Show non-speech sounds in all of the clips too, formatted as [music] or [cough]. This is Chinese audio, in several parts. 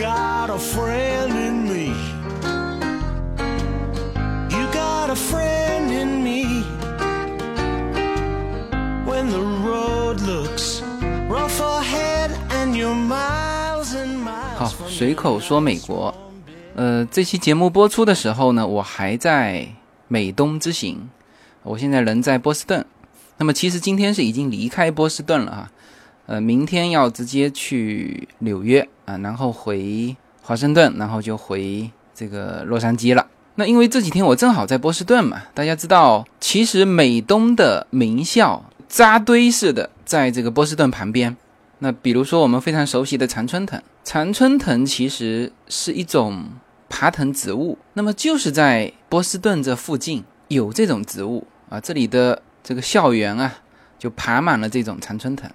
got a friend in me. You got a friend in me. When the road looks rough ahead and you're miles and miles. 好随口说美国。呃，这期节目播出的时候呢，我还在美东之行，我现在人在波士顿。那么其实今天是已经离开波士顿了哈，呃，明天要直接去纽约啊，然后回华盛顿，然后就回这个洛杉矶了。那因为这几天我正好在波士顿嘛，大家知道，其实美东的名校扎堆似的在这个波士顿旁边。那比如说我们非常熟悉的常春藤，常春藤其实是一种爬藤植物，那么就是在波士顿这附近有这种植物啊，这里的这个校园啊就爬满了这种常春藤。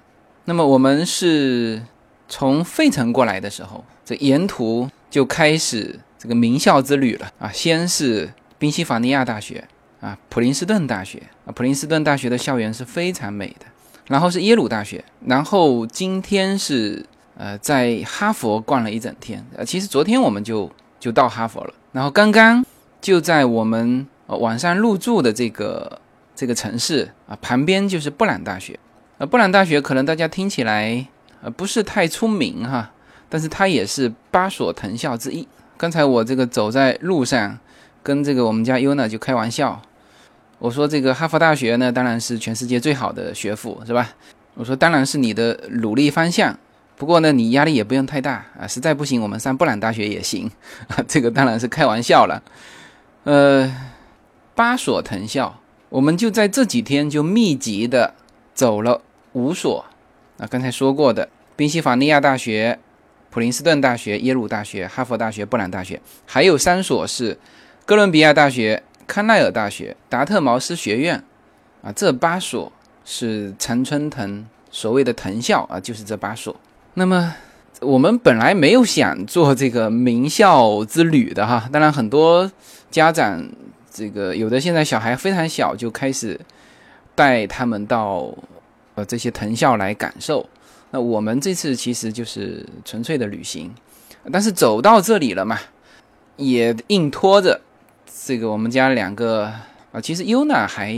那么我们是从费城过来的时候，这沿途就开始这个名校之旅了啊，先是宾夕法尼亚大学啊，普林斯顿大学啊，普林斯顿大学的校园是非常美的。然后是耶鲁大学，然后今天是呃在哈佛逛了一整天。呃，其实昨天我们就就到哈佛了，然后刚刚就在我们、呃、晚上入住的。这个这个城市啊旁边就是布朗大学。呃，布朗大学可能大家听起来呃不是太出名哈，但是它也是八所藤校之一。刚才我这个走在路上，跟这个我们家 Yuna 就开玩笑。我说这个哈佛大学呢，当然是全世界最好的学府，是吧？我说当然是你的努力方向，不过呢，你压力也不用太大啊，实在不行我们上布朗大学也行啊，[laughs] 这个当然是开玩笑了。呃，八所藤校，我们就在这几天就密集的走了五所啊，刚才说过的宾夕法尼亚大学、普林斯顿大学、耶鲁大学、哈佛大学、布朗大学，还有三所是哥伦比亚大学。康奈尔大学、达特茅斯学院，啊，这八所是常春藤所谓的藤校啊，就是这八所。那么我们本来没有想做这个名校之旅的哈，当然很多家长这个有的现在小孩非常小就开始带他们到呃这些藤校来感受。那我们这次其实就是纯粹的旅行，但是走到这里了嘛，也硬拖着。这个我们家两个啊，其实优娜还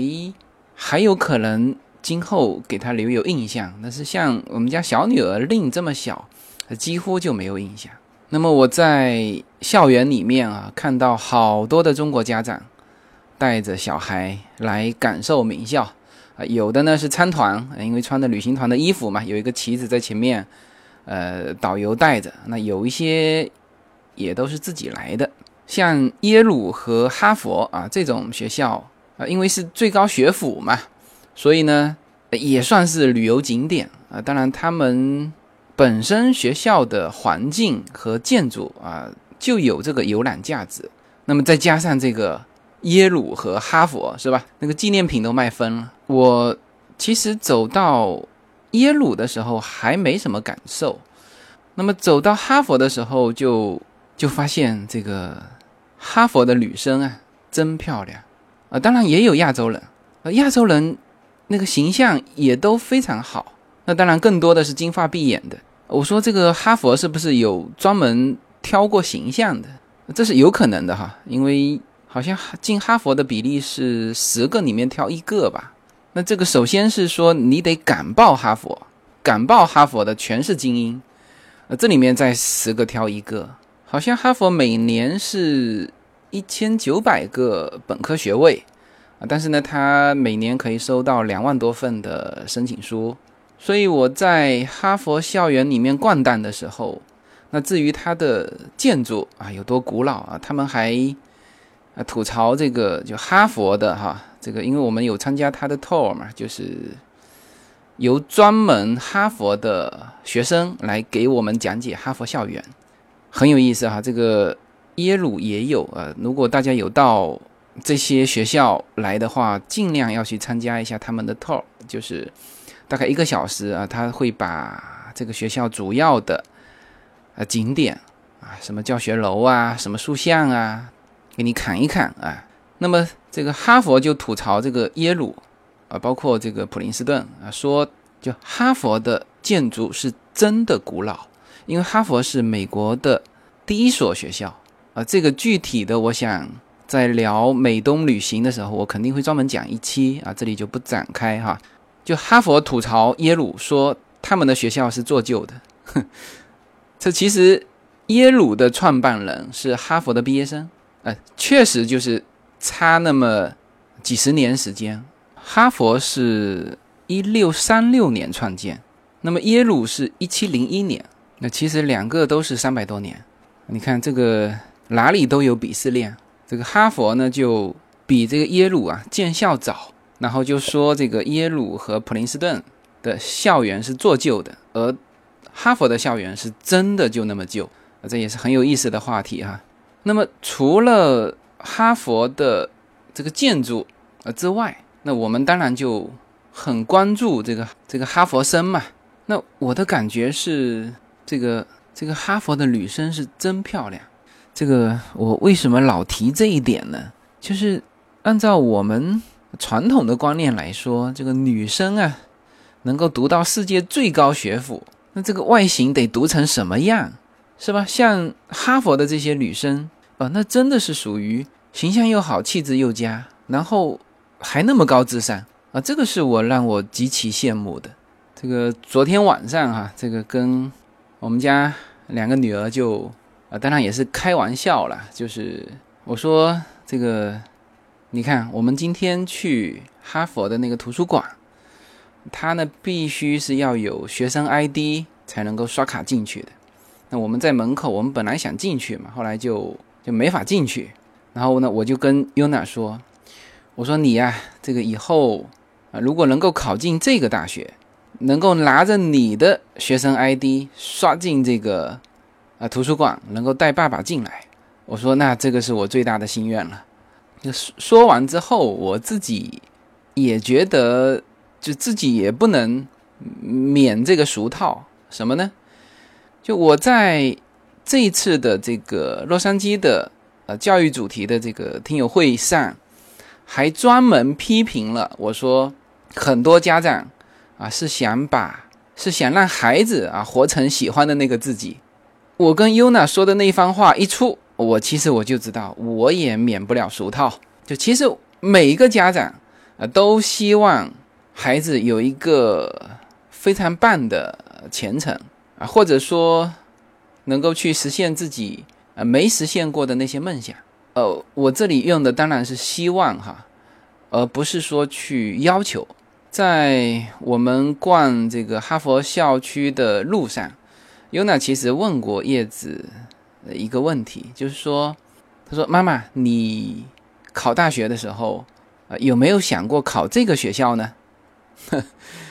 还有可能今后给他留有印象，但是像我们家小女儿令这么小，几乎就没有印象。那么我在校园里面啊，看到好多的中国家长带着小孩来感受名校啊，有的呢是参团，因为穿的旅行团的衣服嘛，有一个旗子在前面，呃，导游带着。那有一些也都是自己来的。像耶鲁和哈佛啊这种学校啊，因为是最高学府嘛，所以呢也算是旅游景点啊。当然，他们本身学校的环境和建筑啊就有这个游览价值。那么再加上这个耶鲁和哈佛是吧？那个纪念品都卖疯了。我其实走到耶鲁的时候还没什么感受，那么走到哈佛的时候就就发现这个。哈佛的女生啊，真漂亮啊！当然也有亚洲人，呃，亚洲人那个形象也都非常好。那当然更多的是金发碧眼的。我说这个哈佛是不是有专门挑过形象的？这是有可能的哈，因为好像进哈佛的比例是十个里面挑一个吧。那这个首先是说你得敢报哈佛，敢报哈佛的全是精英，呃，这里面再十个挑一个。好像哈佛每年是一千九百个本科学位啊，但是呢，他每年可以收到两万多份的申请书。所以我在哈佛校园里面逛荡的时候，那至于它的建筑啊有多古老啊，他们还啊吐槽这个就哈佛的哈这个，因为我们有参加他的 tour 嘛，就是由专门哈佛的学生来给我们讲解哈佛校园。很有意思哈，这个耶鲁也有啊。如果大家有到这些学校来的话，尽量要去参加一下他们的 tour，就是大概一个小时啊，他会把这个学校主要的呃景点啊，什么教学楼啊，什么塑像啊，给你看一看啊。那么这个哈佛就吐槽这个耶鲁啊，包括这个普林斯顿啊，说就哈佛的建筑是真的古老。因为哈佛是美国的第一所学校啊。这个具体的，我想在聊美东旅行的时候，我肯定会专门讲一期啊，这里就不展开哈。就哈佛吐槽耶鲁说他们的学校是做旧的，哼这其实耶鲁的创办人是哈佛的毕业生，呃，确实就是差那么几十年时间。哈佛是一六三六年创建，那么耶鲁是一七零一年，那其实两个都是三百多年。你看这个哪里都有鄙视链，这个哈佛呢就比这个耶鲁啊建校早。然后就说这个耶鲁和普林斯顿的校园是做旧的，而哈佛的校园是真的就那么旧，这也是很有意思的话题哈。那么除了哈佛的这个建筑呃之外，那我们当然就很关注这个这个哈佛生嘛。那我的感觉是，这个这个哈佛的女生是真漂亮。这个我为什么老提这一点呢？就是按照我们。传统的观念来说，这个女生啊，能够读到世界最高学府，那这个外形得读成什么样，是吧？像哈佛的这些女生啊，那真的是属于形象又好、气质又佳，然后还那么高智商啊，这个是我让我极其羡慕的。这个昨天晚上哈，这个跟我们家两个女儿就啊，当然也是开玩笑了，就是我说这个。你看，我们今天去哈佛的那个图书馆，它呢必须是要有学生 ID 才能够刷卡进去的。那我们在门口，我们本来想进去嘛，后来就就没法进去。然后呢，我就跟 Yuna 说：“我说你呀，这个以后啊，如果能够考进这个大学，能够拿着你的学生 ID 刷进这个啊图书馆，能够带爸爸进来，我说那这个是我最大的心愿了。”就说完之后，我自己也觉得，就自己也不能免这个俗套。什么呢？就我在这一次的这个洛杉矶的呃教育主题的这个听友会上，还专门批评了我说，很多家长啊是想把是想让孩子啊活成喜欢的那个自己。我跟优娜说的那一番话一出。我其实我就知道，我也免不了俗套。就其实每一个家长啊，都希望孩子有一个非常棒的前程啊，或者说能够去实现自己啊没实现过的那些梦想。呃，我这里用的当然是希望哈，而不是说去要求。在我们逛这个哈佛校区的路上，优娜其实问过叶子。一个问题就是说，他说：“妈妈，你考大学的时候，呃，有没有想过考这个学校呢？” [laughs]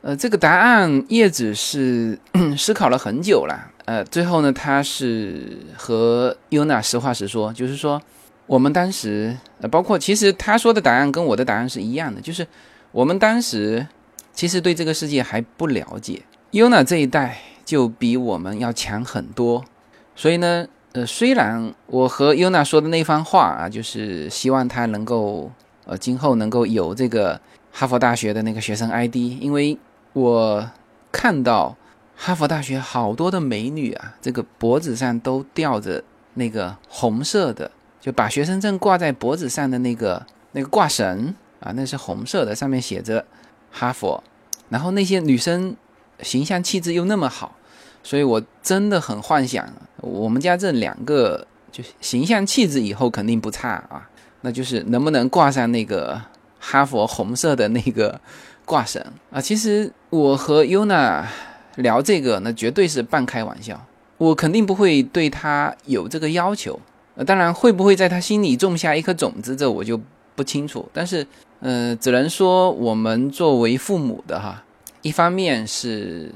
呃，这个答案叶子是 [clears throat] 思考了很久了。呃，最后呢，他是和优娜实话实说，就是说，我们当时，呃，包括其实他说的答案跟我的答案是一样的，就是我们当时其实对这个世界还不了解，优娜这一代就比我们要强很多。所以呢，呃，虽然我和优娜说的那番话啊，就是希望她能够，呃，今后能够有这个哈佛大学的那个学生 ID，因为我看到哈佛大学好多的美女啊，这个脖子上都吊着那个红色的，就把学生证挂在脖子上的那个那个挂绳啊，那是红色的，上面写着哈佛，然后那些女生形象气质又那么好。所以，我真的很幻想，我们家这两个就形象气质以后肯定不差啊。那就是能不能挂上那个哈佛红色的那个挂绳啊？其实我和优娜聊这个，那绝对是半开玩笑。我肯定不会对他有这个要求。呃，当然会不会在他心里种下一颗种子，这我就不清楚。但是，呃，只能说我们作为父母的哈，一方面是。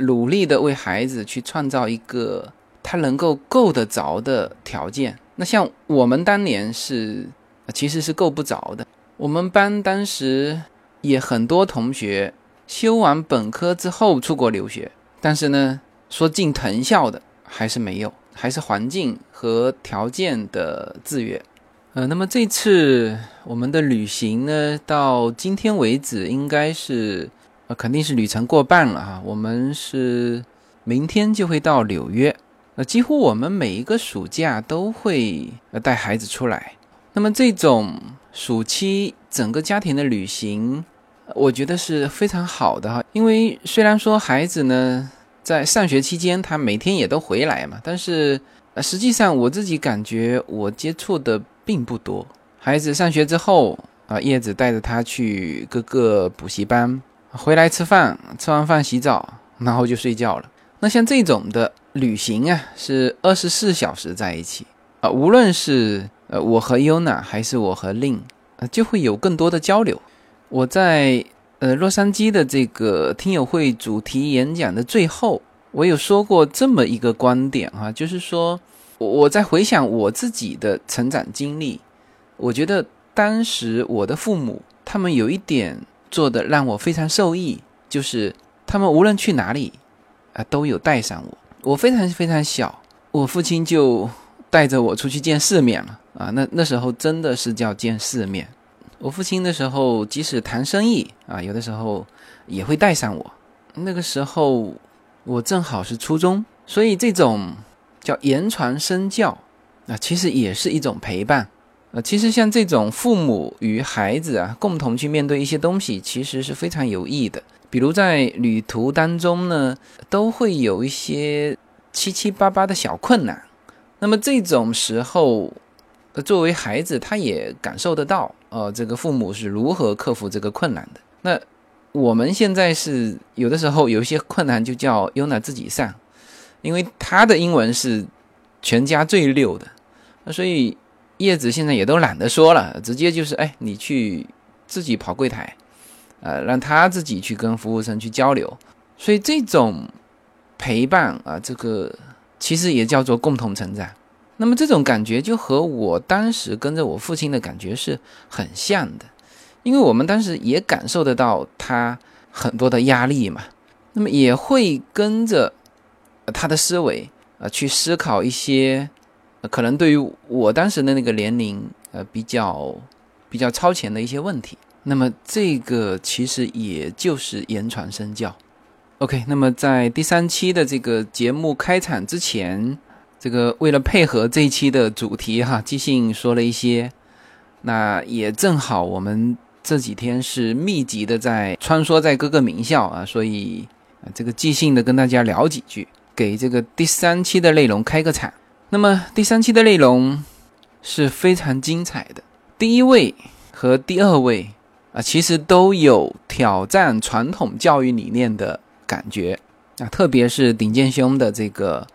努力的为孩子去创造一个他能够够得着的条件。那像我们当年是，其实是够不着的。我们班当时也很多同学修完本科之后出国留学，但是呢，说进藤校的还是没有，还是环境和条件的制约。呃，那么这次我们的旅行呢，到今天为止应该是。呃，肯定是旅程过半了哈。我们是明天就会到纽约，呃，几乎我们每一个暑假都会呃带孩子出来。那么这种暑期整个家庭的旅行，我觉得是非常好的哈。因为虽然说孩子呢在上学期间他每天也都回来嘛，但是实际上我自己感觉我接触的并不多。孩子上学之后啊，叶子带着他去各个补习班，回来吃饭，吃完饭洗澡，然后就睡觉了。那像这种的旅行啊，是二十四小时在一起啊，无论是呃我和 Yuna 还是我和 Lin，呃，就会有更多的交流。我在呃洛杉矶的这个听友会主题演讲的最后，我有说过这么一个观点哈，就是说我在回想我自己的成长经历。我觉得当时我的父母他们有一点做的让我非常受益，就是他们无论去哪里啊都有带上我。我非常非常小，我父亲就带着我出去见世面了啊。那那时候真的是叫见世面。我父亲的时候即使谈生意啊，有的时候也会带上我。那个时候我正好是初中，所以这种叫言传身教啊，其实也是一种陪伴。呃，其实像这种父母与孩子啊，共同去面对一些东西，其实是非常有益的。比如在旅途当中呢，都会有一些七七八八的小困难。那么这种时候，作为孩子，他也感受得到，呃，这个父母是如何克服这个困难的。那我们现在是有的时候有一些困难，就叫 Yuna 自己上，因为他的英文是全家最溜的，那所以。叶子现在也都懒得说了，直接就是哎，你去自己跑柜台，呃，让他自己去跟服务生去交流。所以这种陪伴啊，这个其实也叫做共同成长。那么这种感觉就和我当时跟着我父亲的感觉是很像的，因为我们当时也感受得到他很多的压力嘛，那么也会跟着他的思维啊去思考一些。可能对于我当时的那个年龄，呃，比较比较超前的一些问题，那么这个其实也就是言传身教。OK，那么在第三期的这个节目开场之前，这个为了配合这一期的主题哈，即兴说了一些，那也正好我们这几天是密集的在穿梭在各个名校啊，所以，这个即兴的跟大家聊几句，给这个第三期的内容开个场。那么第三期的内容是非常精彩的。第一位和第二位啊，其实都有挑战传统教育理念的感觉啊，特别是顶剑兄的这个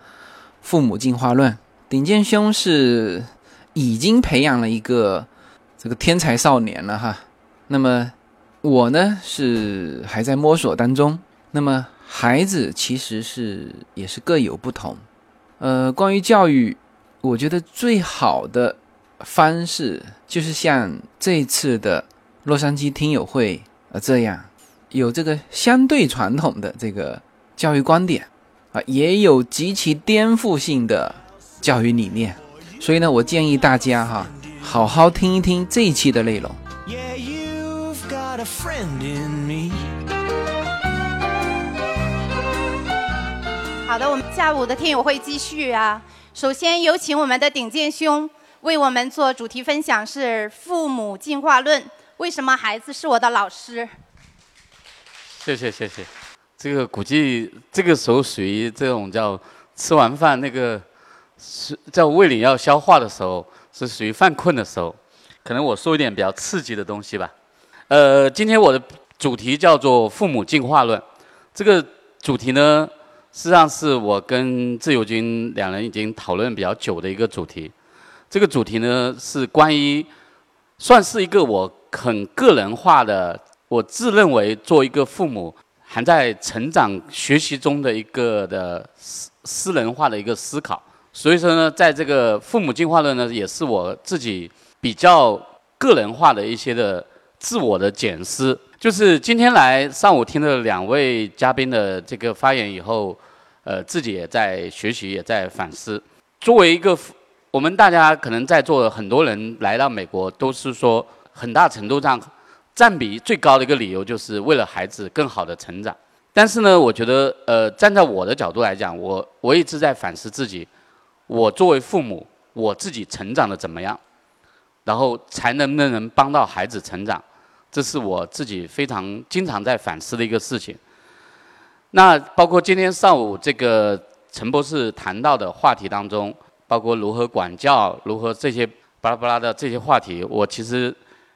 父母进化论。顶剑兄是已经培养了一个这个天才少年了哈。那么我呢是还在摸索当中。那么孩子其实是也是各有不同。呃，关于教育，我觉得最好的方式就是像这次的洛杉矶听友会啊这样，有这个相对传统的这个教育观点啊，也有极其颠覆性的教育理念。所以呢，我建议大家哈，好好听一听这一期的内容。好的，我们下午的听友会继续啊。首先有请我们的顶尖兄为我们做主题分享，是父母进化论。为什么孩子是我的老师？谢谢谢谢。这个估计这个时候属于这种叫吃完饭那个是在胃里要消化的时候，是属于犯困的时候。可能我说一点比较刺激的东西吧。呃，今天我的主题叫做父母进化论。这个主题呢？实际上是我跟自由军两人已经讨论比较久的一个主题。这个主题呢是关于，算是一个我很个人化的，我自认为做一个父母还在成长学习中的一个的私私人化的一个思考。所以说呢，在这个父母进化论呢，也是我自己比较个人化的一些的自我的检视。就是今天来上午听了两位嘉宾的这个发言以后，呃，自己也在学习，也在反思。作为一个，我们大家可能在座的很多人来到美国，都是说很大程度上占比最高的一个理由，就是为了孩子更好的成长。但是呢，我觉得呃，站在我的角度来讲，我我一直在反思自己，我作为父母，我自己成长的怎么样，然后才能不能帮到孩子成长，这是我自己非常经常在反思的一个事情。那包括今天上午这个陈博士谈到的话题当中，包括如何管教，如何这些巴拉巴拉的这些话题，我其实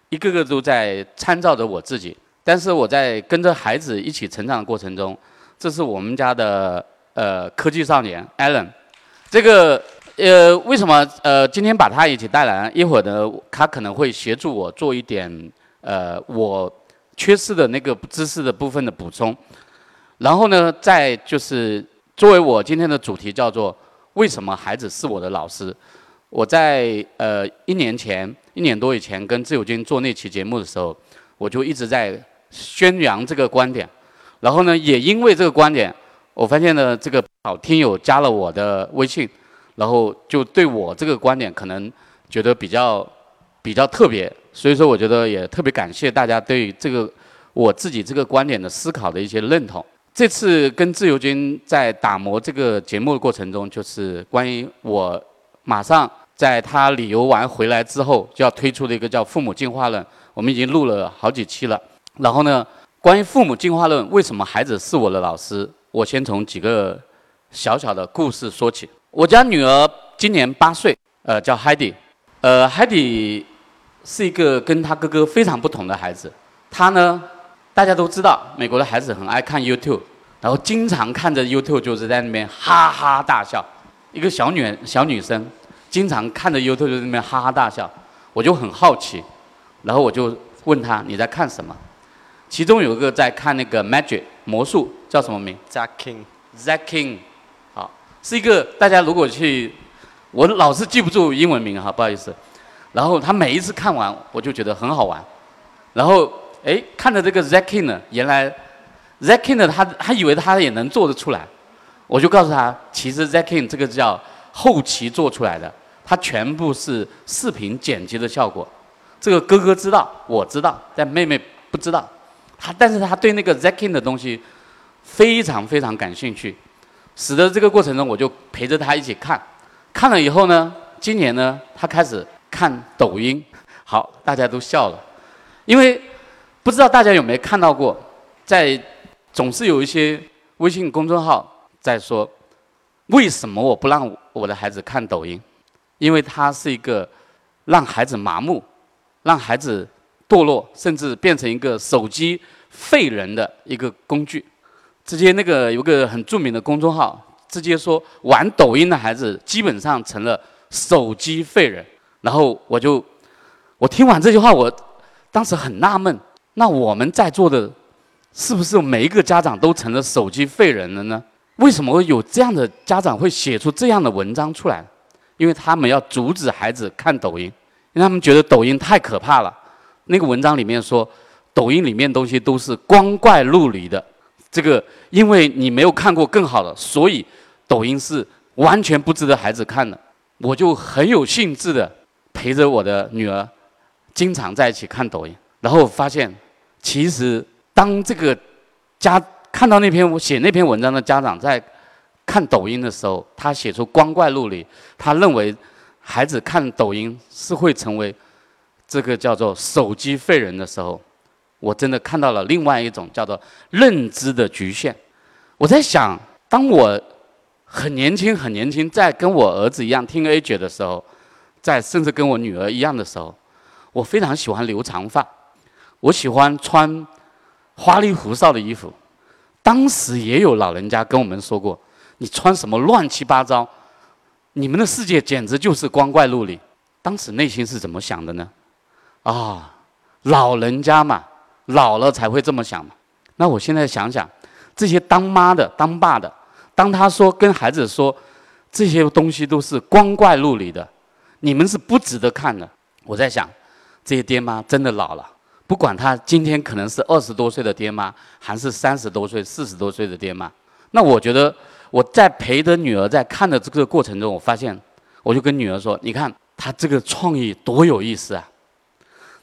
一个个都在参照着我自己。但是我在跟着孩子一起成长的过程中，这是我们家的呃科技少年 Allen，这个呃为什么呃今天把他一起带来？一会儿呢，他可能会协助我做一点呃我缺失的那个知识的部分的补充。然后呢，再就是作为我今天的主题叫做“为什么孩子是我的老师”。我在呃一年前、一年多以前跟自由军做那期节目的时候，我就一直在宣扬这个观点。然后呢，也因为这个观点，我发现呢，这个好听友加了我的微信，然后就对我这个观点可能觉得比较比较特别，所以说我觉得也特别感谢大家对这个我自己这个观点的思考的一些认同。这次跟自由军在打磨这个节目的过程中，就是关于我马上在他旅游完回来之后就要推出的一个叫“父母进化论”，我们已经录了好几期了。然后呢，关于父母进化论，为什么孩子是我的老师？我先从几个小小的故事说起。我家女儿今年八岁，呃，叫 Heidi，呃，Heidi 是一个跟他哥哥非常不同的孩子。她呢？大家都知道，美国的孩子很爱看 YouTube，然后经常看着 YouTube 就是在那边哈哈大笑。一个小女小女生，经常看着 YouTube 就在那边哈哈大笑，我就很好奇，然后我就问他你在看什么？其中有一个在看那个 Magic 魔术，叫什么名？Zack King。Zack King，好，是一个大家如果去，我老是记不住英文名哈，不好意思。然后他每一次看完，我就觉得很好玩，然后。哎，看着这个 Zack King 呢，原来 Zack King 呢，他他以为他也能做得出来，我就告诉他，其实 Zack King 这个叫后期做出来的，它全部是视频剪辑的效果。这个哥哥知道，我知道，但妹妹不知道。他但是他对那个 Zakin 的东西非常非常感兴趣，使得这个过程中我就陪着他一起看。看了以后呢，今年呢，他开始看抖音。好，大家都笑了，因为。不知道大家有没有看到过，在总是有一些微信公众号在说，为什么我不让我的孩子看抖音？因为它是一个让孩子麻木、让孩子堕落，甚至变成一个手机废人的一个工具。直接那个有个很著名的公众号，直接说玩抖音的孩子基本上成了手机废人。然后我就我听完这句话，我当时很纳闷。那我们在座的，是不是每一个家长都成了手机废人了呢？为什么会有这样的家长会写出这样的文章出来？因为他们要阻止孩子看抖音，因为他们觉得抖音太可怕了。那个文章里面说，抖音里面东西都是光怪陆离的。这个，因为你没有看过更好的，所以抖音是完全不值得孩子看的。我就很有兴致的陪着我的女儿，经常在一起看抖音，然后发现。其实，当这个家看到那篇我写那篇文章的家长在看抖音的时候，他写出光怪陆离，他认为孩子看抖音是会成为这个叫做手机废人的时候，我真的看到了另外一种叫做认知的局限。我在想，当我很年轻很年轻，在跟我儿子一样听 A 姐的时候，在甚至跟我女儿一样的时候，我非常喜欢留长发。我喜欢穿花里胡哨的衣服，当时也有老人家跟我们说过：“你穿什么乱七八糟，你们的世界简直就是光怪陆离。”当时内心是怎么想的呢？啊，老人家嘛，老了才会这么想嘛。那我现在想想，这些当妈的、当爸的，当他说跟孩子说这些东西都是光怪陆离的，你们是不值得看的。我在想，这些爹妈真的老了。不管他今天可能是二十多岁的爹妈，还是三十多岁、四十多岁的爹妈，那我觉得我在陪着女儿在看的这个过程中，我发现，我就跟女儿说：“你看他这个创意多有意思啊，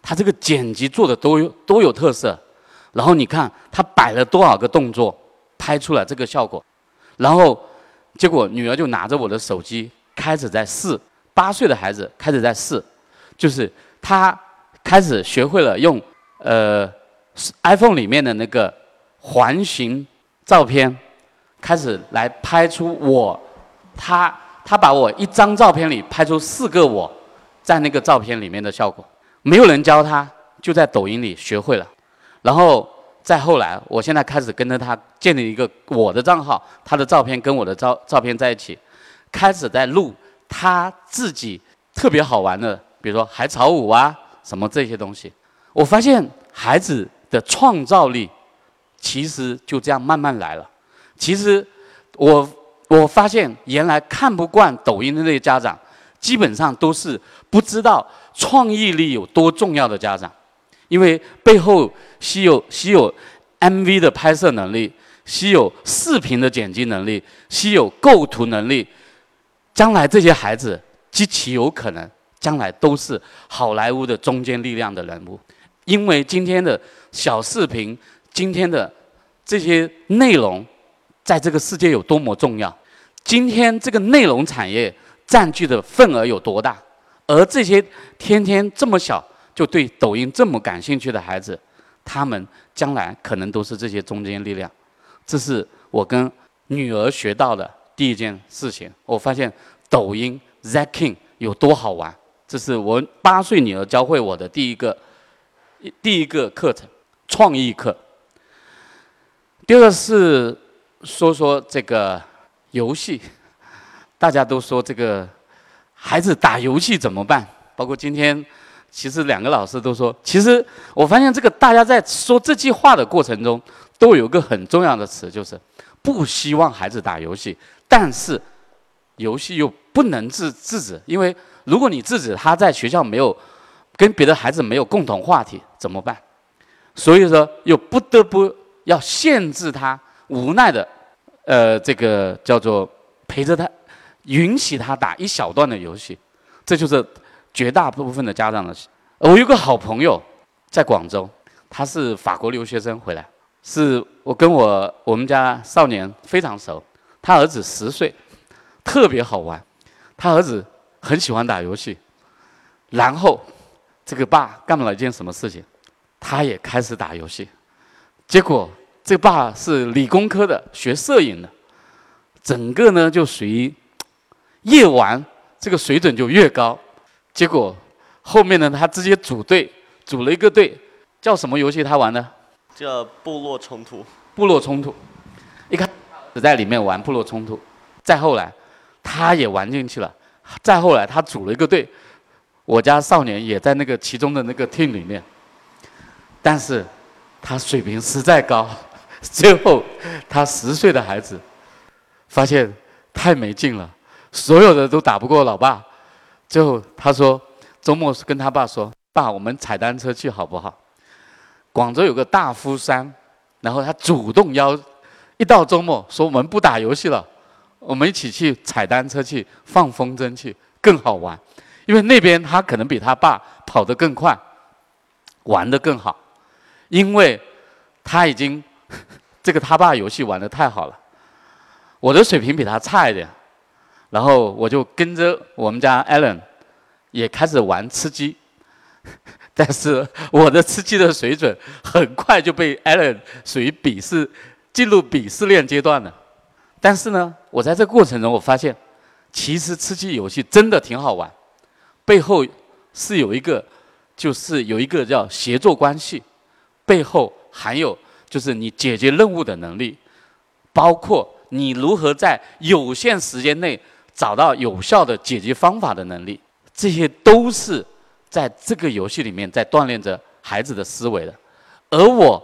他这个剪辑做的多有多有特色，然后你看他摆了多少个动作，拍出了这个效果，然后结果女儿就拿着我的手机开始在试，八岁的孩子开始在试，就是他开始学会了用呃 iPhone 里面的那个环形照片，开始来拍出我他他把我一张照片里拍出四个我在那个照片里面的效果，没有人教他，就在抖音里学会了，然后。再后来，我现在开始跟着他建立一个我的账号，他的照片跟我的照照片在一起，开始在录他自己特别好玩的，比如说海草舞啊什么这些东西。我发现孩子的创造力其实就这样慢慢来了。其实我我发现原来看不惯抖音的那些家长，基本上都是不知道创意力有多重要的家长。因为背后需有需有 MV 的拍摄能力，需有视频的剪辑能力，需有构图能力。将来这些孩子极其有可能，将来都是好莱坞的中坚力量的人物。因为今天的小视频，今天的这些内容，在这个世界有多么重要？今天这个内容产业占据的份额有多大？而这些天天这么小。就对抖音这么感兴趣的孩子，他们将来可能都是这些中坚力量。这是我跟女儿学到的第一件事情。我发现抖音 Zacking 有多好玩，这是我八岁女儿教会我的第一个第一个课程——创意课。第二是说说这个游戏，[laughs] 大家都说这个孩子打游戏怎么办？包括今天。其实两个老师都说，其实我发现这个大家在说这句话的过程中，都有个很重要的词，就是不希望孩子打游戏，但是游戏又不能制制止，因为如果你制止他在学校没有跟别的孩子没有共同话题怎么办？所以说又不得不要限制他，无奈的，呃，这个叫做陪着他，允许他打一小段的游戏，这就是。绝大部分的家长的，我有个好朋友在广州，他是法国留学生回来，是我跟我我们家少年非常熟，他儿子十岁，特别好玩，他儿子很喜欢打游戏，然后这个爸干了一件什么事情，他也开始打游戏，结果这爸是理工科的，学摄影的，整个呢就属于越玩这个水准就越高。结果后面呢，他直接组队，组了一个队，叫什么游戏？他玩呢叫部落冲突。部落冲突，一看只在里面玩部落冲突，再后来他也玩进去了，再后来他组了一个队，我家少年也在那个其中的那个 team 里面，但是他水平实在高，[laughs] 最后他十岁的孩子发现太没劲了，所有的都打不过老爸。最后他说，周末跟他爸说：“爸，我们踩单车去好不好？”广州有个大夫山，然后他主动邀，一到周末说：“我们不打游戏了，我们一起去踩单车去放风筝去，更好玩。因为那边他可能比他爸跑得更快，玩得更好，因为他已经 [laughs] 这个他爸游戏玩得太好了，我的水平比他差一点。”然后我就跟着我们家 Allen 也开始玩吃鸡，[laughs] 但是我的吃鸡的水准很快就被 Allen 属于鄙视，进入鄙视链阶段了。但是呢，我在这过程中我发现，其实吃鸡游戏真的挺好玩，背后是有一个，就是有一个叫协作关系，背后还有就是你解决任务的能力，包括你如何在有限时间内。找到有效的解决方法的能力，这些都是在这个游戏里面在锻炼着孩子的思维的。而我，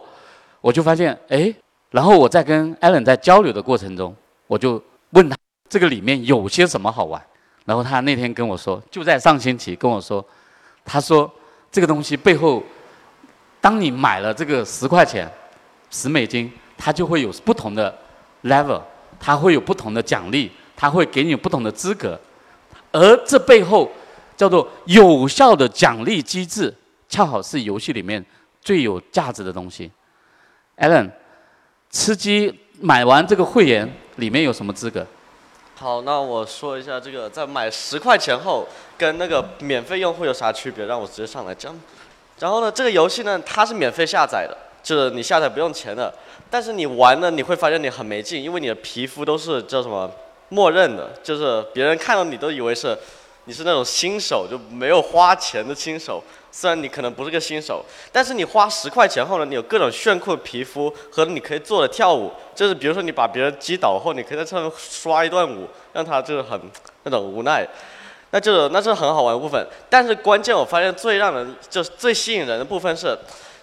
我就发现，哎，然后我在跟艾伦在交流的过程中，我就问他这个里面有些什么好玩。然后他那天跟我说，就在上星期跟我说，他说这个东西背后，当你买了这个十块钱，十美金，它就会有不同的 level，它会有不同的奖励。它会给你不同的资格，而这背后叫做有效的奖励机制，恰好是游戏里面最有价值的东西。Allen，吃鸡买完这个会员里面有什么资格？好，那我说一下这个在买十块钱后跟那个免费用户有啥区别？让我直接上来讲。然后呢，这个游戏呢，它是免费下载的，就是你下载不用钱的。但是你玩呢，你会发现你很没劲，因为你的皮肤都是叫什么默认的，就是别人看到你都以为是你是那种新手，就没有花钱的新手。虽然你可能不是个新手，但是你花十块钱后呢，你有各种炫酷的皮肤和你可以做的跳舞，就是比如说你把别人击倒后，你可以在上面刷一段舞，让他就是很那种无奈，那这那是很好玩的部分。但是关键我发现最让人就是最吸引人的部分是，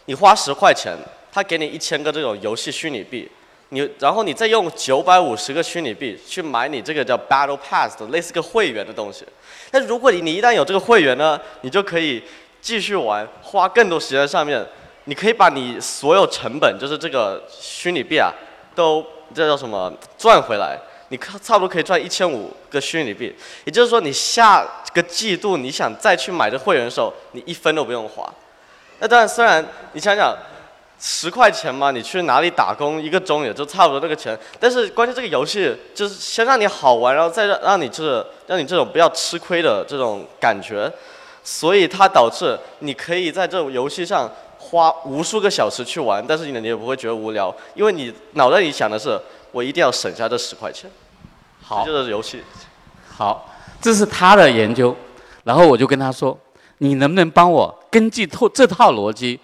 你花十块钱，他给你一千个这种游戏虚拟币，你然后你再用九百五十个虚拟币去买你这个叫 Battle Pass 的类似个会员的东西。但如果你你一旦有这个会员呢，你就可以。继续玩，花更多时间上面，你可以把你所有成本，就是这个虚拟币啊，都这叫什么赚回来？你差不多可以赚一千五个虚拟币。也就是说，你下个季度你想再去买这会员的时候，你一分都不用花。那当然，虽然你想想，十块钱嘛，你去哪里打工一个钟也就差不多那个钱。但是关键这个游戏就是先让你好玩，然后再让让你就是让你这种不要吃亏的这种感觉。所以它导致你可以在这种游戏上花无数个小时去玩，但是你你也不会觉得无聊，因为你脑袋里想的是我一定要省下这十块钱。好，这就是游戏。好，这是他的研究，然后我就跟他说，你能不能帮我根据套这套逻辑，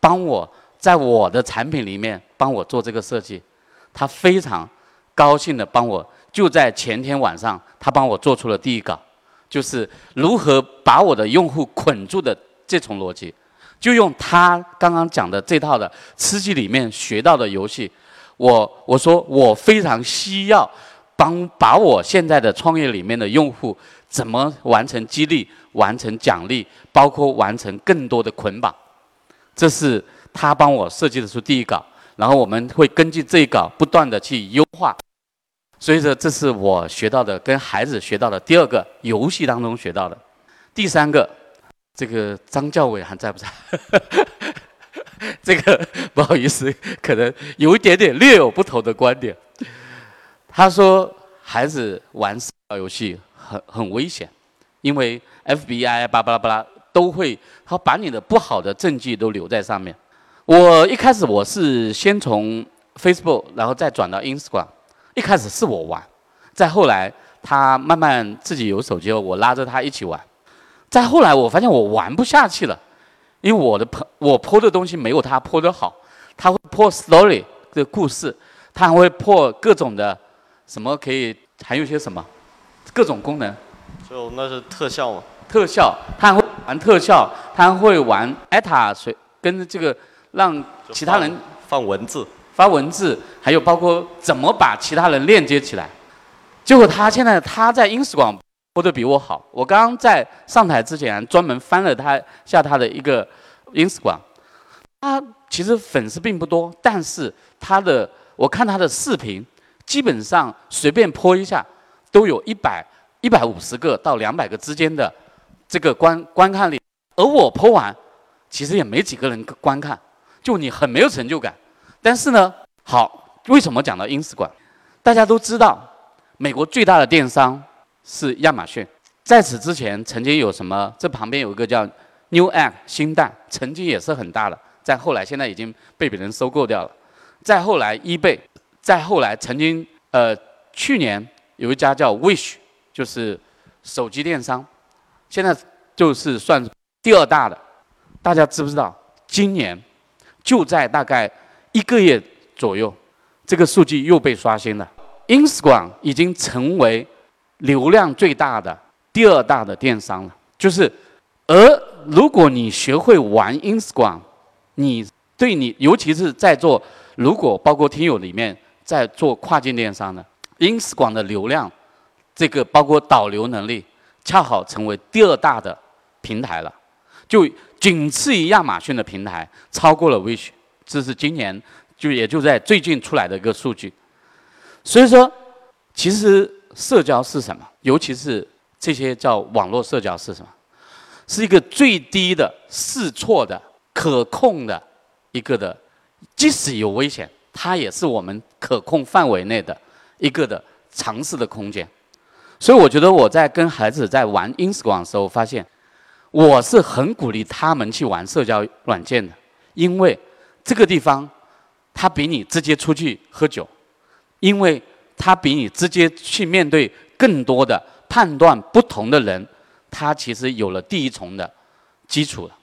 帮我在我的产品里面帮我做这个设计？他非常高兴的帮我，就在前天晚上，他帮我做出了第一稿。就是如何把我的用户捆住的这重逻辑，就用他刚刚讲的这套的吃鸡里面学到的游戏，我我说我非常需要帮把我现在的创业里面的用户怎么完成激励、完成奖励，包括完成更多的捆绑，这是他帮我设计的出第一稿，然后我们会根据这一稿不断的去优化。所以说，这是我学到的，跟孩子学到的第二个游戏当中学到的。第三个，这个张教委还在不在？[laughs] 这个不好意思，可能有一点点略有不同的观点。他说，孩子玩社交游戏很很危险，因为 FBI 巴拉巴拉都会他把你的不好的证据都留在上面。我一开始我是先从 Facebook，然后再转到 Instagram。一开始是我玩，再后来他慢慢自己有手机了，我拉着他一起玩。再后来我发现我玩不下去了，因为我的朋我泼的东西没有他泼的好。他会泼 story 的故事，他还会泼各种的什么可以还有些什么各种功能。就那是特效嘛？特效，他还会玩特效，他还会玩艾塔水跟这个让其他人放文字。发文字，还有包括怎么把其他人链接起来。结果他现在他在 ins 广播的比我好。我刚刚在上台之前专门翻了他下他的一个 ins 广，他其实粉丝并不多，但是他的我看他的视频，基本上随便播一下都有一百一百五十个到两百个之间的这个观观看率，而我播完其实也没几个人观看，就你很没有成就感。但是呢，好，为什么讲到 ins 馆？大家都知道，美国最大的电商是亚马逊。在此之前，曾经有什么？这旁边有一个叫 New Egg 新蛋，曾经也是很大的。再后来，现在已经被别人收购掉了。再后来，eBay。再后来，曾经呃，去年有一家叫 Wish，就是手机电商，现在就是算第二大的。大家知不知道？今年就在大概。一个月左右，这个数据又被刷新了。Instagram 已经成为流量最大的第二大的电商了。就是，而如果你学会玩 Instagram，你对你尤其是在做，如果包括听友里面在做跨境电商的，Instagram 的流量，这个包括导流能力，恰好成为第二大的平台了，就仅次于亚马逊的平台，超过了 Wish。这是今年就也就在最近出来的一个数据，所以说，其实社交是什么？尤其是这些叫网络社交是什么？是一个最低的试错的可控的一个的，即使有危险，它也是我们可控范围内的一个的尝试的空间。所以我觉得我在跟孩子在玩 Instagram 的时候，发现我是很鼓励他们去玩社交软件的，因为这个地方他比你直接出去喝酒，因为他比你直接去面对更多的判断不同的人，他其实有了第一重的基础了。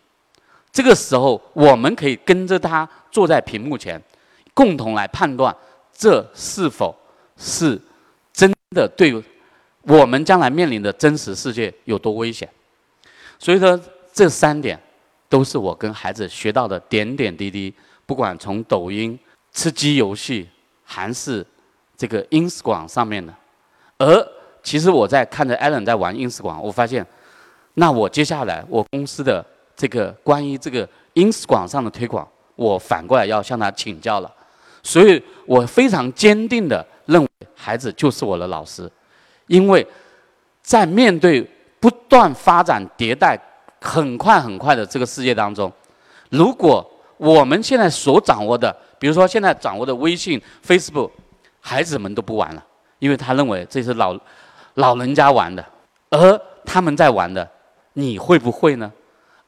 这个时候，我们可以跟着他坐在屏幕前，共同来判断这是否是真的对我们将来面临的真实世界有多危险。所以说，这三点都是我跟孩子学到的点点滴滴。不管从抖音、吃鸡游戏，还是这个 ins 广上面的，而其实我在看着 Allen 在玩 ins 广，我发现，那我接下来我公司的这个关于这个 ins 广上的推广，我反过来要向他请教了。所以我非常坚定的认为，孩子就是我的老师，因为在面对不断发展迭代、很快很快的这个世界当中，如果我们现在所掌握的，比如说现在掌握的微信、Facebook，孩子们都不玩了，因为他认为这是老老人家玩的，而他们在玩的，你会不会呢？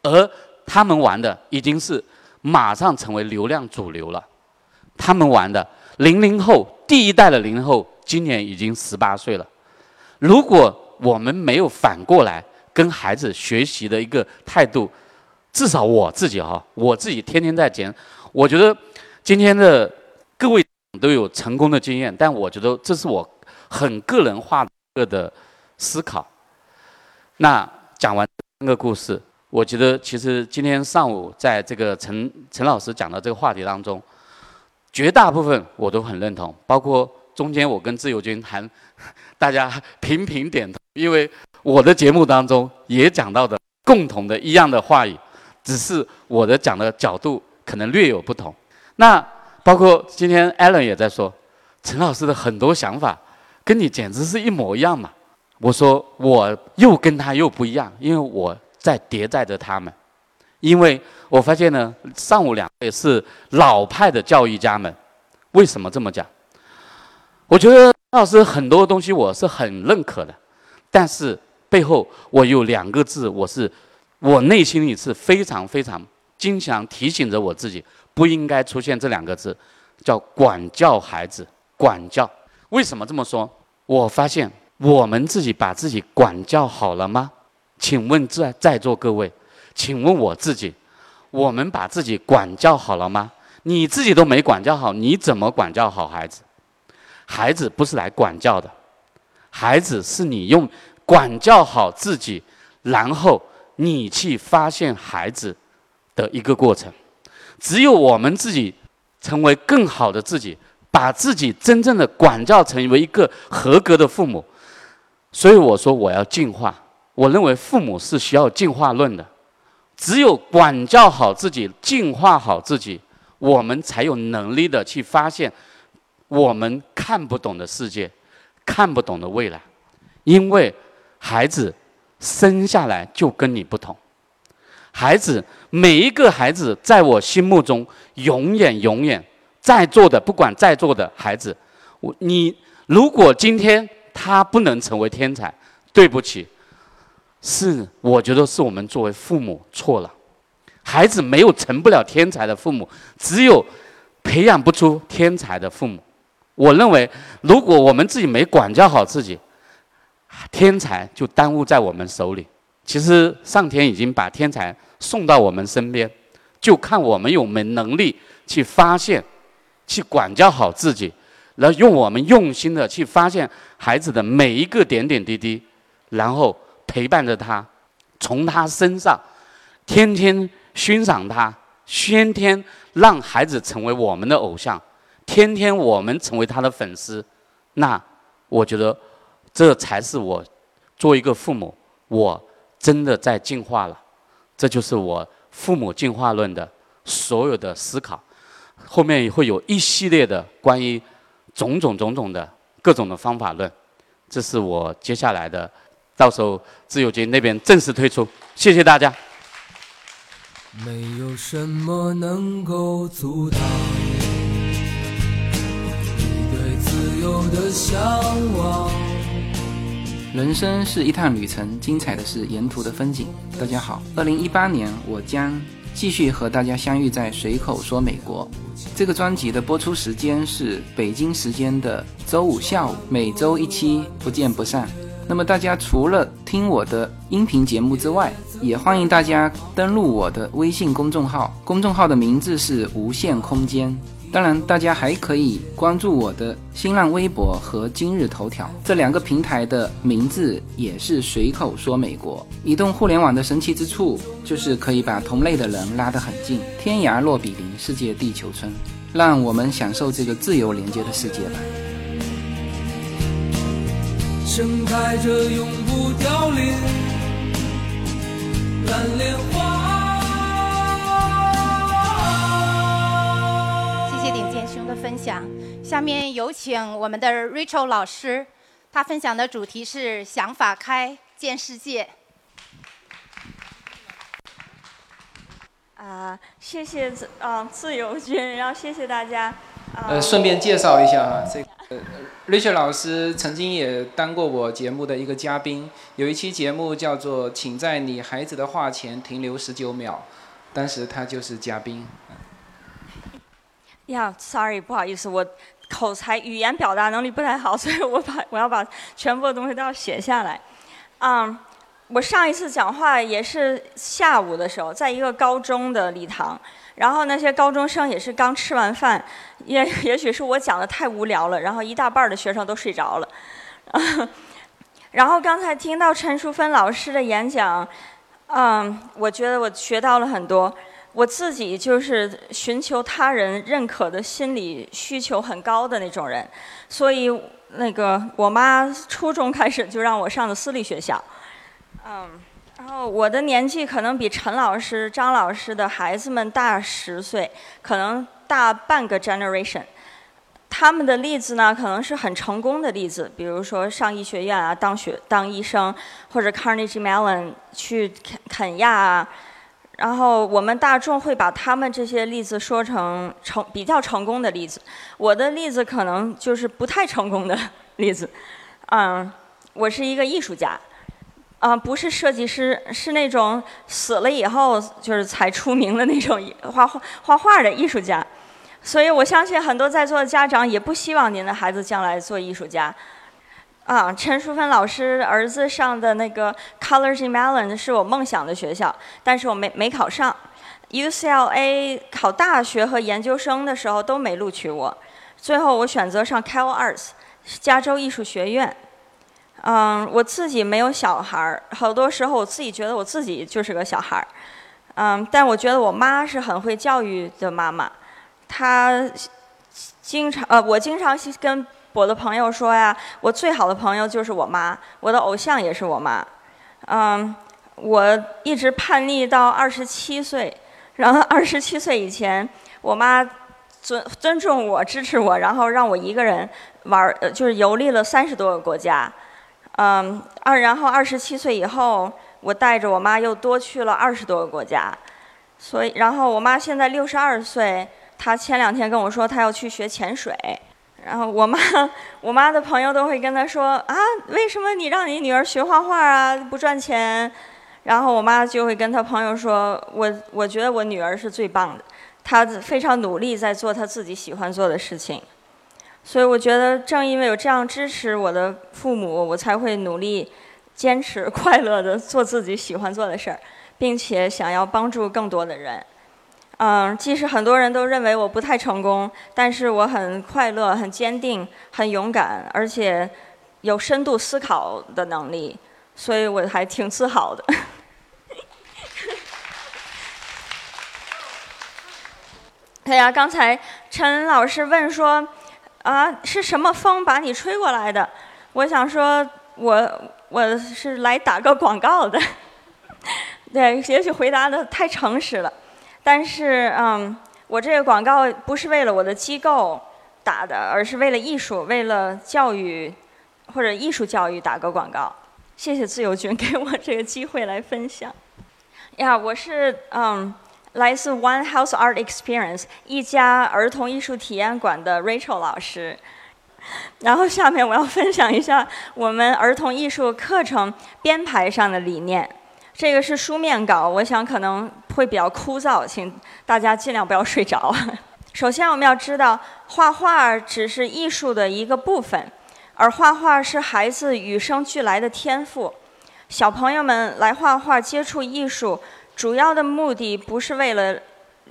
而他们玩的已经是马上成为流量主流了，他们玩的零零后第一代的零零后今年已经十八岁了，如果我们没有反过来跟孩子学习的一个态度。至少我自己哈，我自己天天在减。我觉得今天的各位都有成功的经验，但我觉得这是我很个人化的的思考。那讲完这个故事，我觉得其实今天上午在这个陈陈老师讲的这个话题当中，绝大部分我都很认同，包括中间我跟自由军还 [laughs] 大家频频点头，因为我的节目当中也讲到的共同的一样的话语。只是我的讲的角度可能略有不同，那包括今天 Allen 也在说，陈老师的很多想法跟你简直是一模一样嘛。我说我又跟他又不一样，因为我在迭代着他们，因为我发现呢，上午两位是老派的教育家们，为什么这么讲？我觉得老师很多东西我是很认可的，但是背后我有两个字，我是。我内心里是非常非常经常提醒着我自己，不应该出现这两个字，叫管教孩子。管教，为什么这么说？我发现我们自己把自己管教好了吗？请问在在座各位，请问我自己，我们把自己管教好了吗？你自己都没管教好，你怎么管教好孩子？孩子不是来管教的，孩子是你用管教好自己，然后。你去发现孩子的一个过程，只有我们自己成为更好的自己，把自己真正的管教成为一个合格的父母。所以我说我要进化，我认为父母是需要进化论的。只有管教好自己，净化好自己，我们才有能力的去发现我们看不懂的世界，看不懂的未来，因为孩子。生下来就跟你不同，孩子，每一个孩子在我心目中永远永远在座的，不管在座的孩子，我你如果今天他不能成为天才，对不起，是我觉得是我们作为父母错了，孩子没有成不了天才的父母，只有培养不出天才的父母。我认为，如果我们自己没管教好自己。天才就耽误在我们手里。其实上天已经把天才送到我们身边，就看我们有没能力去发现、去管教好自己，然后用我们用心的去发现孩子的每一个点点滴滴，然后陪伴着他，从他身上天天欣赏他，天天让孩子成为我们的偶像，天天我们成为他的粉丝。那我觉得。这才是我做一个父母，我真的在进化了。这就是我父母进化论的所有的思考，后面会有一系列的关于种种种种的各种的方法论。这是我接下来的，到时候自由军那边正式推出。谢谢大家。没有什么能够阻挡你对自由。的向往。人生是一趟旅程，精彩的是沿途的风景。大家好，二零一八年我将继续和大家相遇在随口说美国。这个专辑的播出时间是北京时间的周五下午，每周一期，不见不散。那么大家除了听我的音频节目之外，也欢迎大家登录我的微信公众号，公众号的名字是无限空间。当然，大家还可以关注我的新浪微博和今日头条这两个平台的名字也是随口说美国。移动互联网的神奇之处就是可以把同类的人拉得很近，天涯若比邻，世界地球村。让我们享受这个自由连接的世界吧。盛开着永不凋零蓝莲花。谢谢顶尖兄的分享。下面有请我们的 Rachel 老师，他分享的主题是“想法开，见世界”。啊，谢谢自啊自由军，然后谢谢大家。呃，顺便介绍一下啊，这个呃 Rachel 老师曾经也当过我节目的一个嘉宾，有一期节目叫做《请在你孩子的话前停留十九秒》，当时他就是嘉宾。[laughs] 呀，sorry，不好意思，我口才、语言表达能力不太好，所以我把我要把全部的东西都要写下来。嗯，我上一次讲话也是下午的时候，在一个高中的礼堂，然后那些高中生也是刚吃完饭，也 [laughs] 也许是我讲的太无聊了，然后一大半儿的学生都睡着了。[laughs] 然后刚才听到陈淑芬老师的演讲，嗯，我觉得我学到了很多。我自己就是寻求他人认可的心理需求很高的那种人，所以那个我妈初中开始就让我上的私立学校，嗯，后我的年纪可能比陈老师、张老师的孩子们大十岁，可能大半个 generation。他们的例子呢，可能是很成功的例子，比如说上医学院啊，当学当医生，或者 Carnegie Mellon 去肯肯亚啊。然后我们大众会把他们这些例子说成成比较成功的例子，我的例子可能就是不太成功的例子。嗯，我是一个艺术家，啊，不是设计师，是那种死了以后就是才出名的那种画画画画的艺术家。所以我相信很多在座的家长也不希望您的孩子将来做艺术家。啊，陈淑芬老师儿子上的那个 Carnegie Mellon 是我梦想的学校，但是我没没考上。UCLA 考大学和研究生的时候都没录取我，最后我选择上 Cal Arts 加州艺术学院。嗯，我自己没有小孩儿，好多时候我自己觉得我自己就是个小孩儿。嗯，但我觉得我妈是很会教育的妈妈，她经常呃，我经常跟。我的朋友说呀，我最好的朋友就是我妈，我的偶像也是我妈。嗯，我一直叛逆到二十七岁，然后二十七岁以前，我妈尊尊重我、支持我，然后让我一个人玩儿，就是游历了三十多个国家。嗯，二然后二十七岁以后，我带着我妈又多去了二十多个国家。所以，然后我妈现在六十二岁，她前两天跟我说她要去学潜水。然后我妈，[laughs] 我妈的朋友都会跟她说啊，为什么你让你女儿学画画啊，不赚钱？然后我妈就会跟她朋友说，我我觉得我女儿是最棒的，她非常努力在做她自己喜欢做的事情。所以我觉得，正因为有这样支持我的父母，我才会努力、坚持、[laughs] 快乐的做自己喜欢做的事儿，并且想要帮助更多的人。嗯，即使很多人都认为我不太成功，但是我很快乐、很坚定、很勇敢，而且有深度思考的能力，所以我还挺自豪的。[laughs] 对呀，刚才陈老师问说，啊，是什么风把你吹过来的？我想说，我我是来打个广告的。[laughs] 对，也许回答的太诚实了。但是，嗯，我这个广告不是为了我的机构打的，而是为了艺术，为了教育或者艺术教育打个广告。谢谢自由军给我这个机会来分享。呀，我是嗯，来自 One House Art Experience 一家儿童艺术体验馆的 Rachel 老师。然后下面我要分享一下我们儿童艺术课程编排上的理念。这个是书面稿，我想可能会比较枯燥，请大家尽量不要睡着。[laughs] 首先，我们要知道，画画只是艺术的一个部分，而画画是孩子与生俱来的天赋。小朋友们来画画、接触艺术，主要的目的不是为了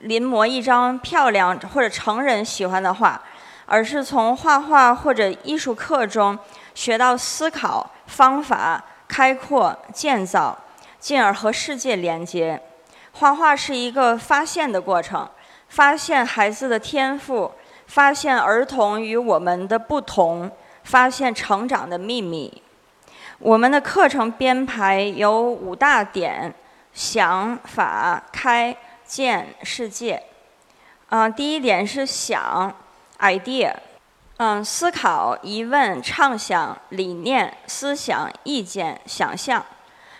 临摹一张漂亮或者成人喜欢的画。而是从画画或者艺术课中学到思考方法、开阔建造，进而和世界连接。画画是一个发现的过程，发现孩子的天赋，发现儿童与我们的不同，发现成长的秘密。我们的课程编排有五大点：想法、开、建、世界。嗯，第一点是想。idea，嗯，思考、疑问、畅想、理念、思想、意见、想象。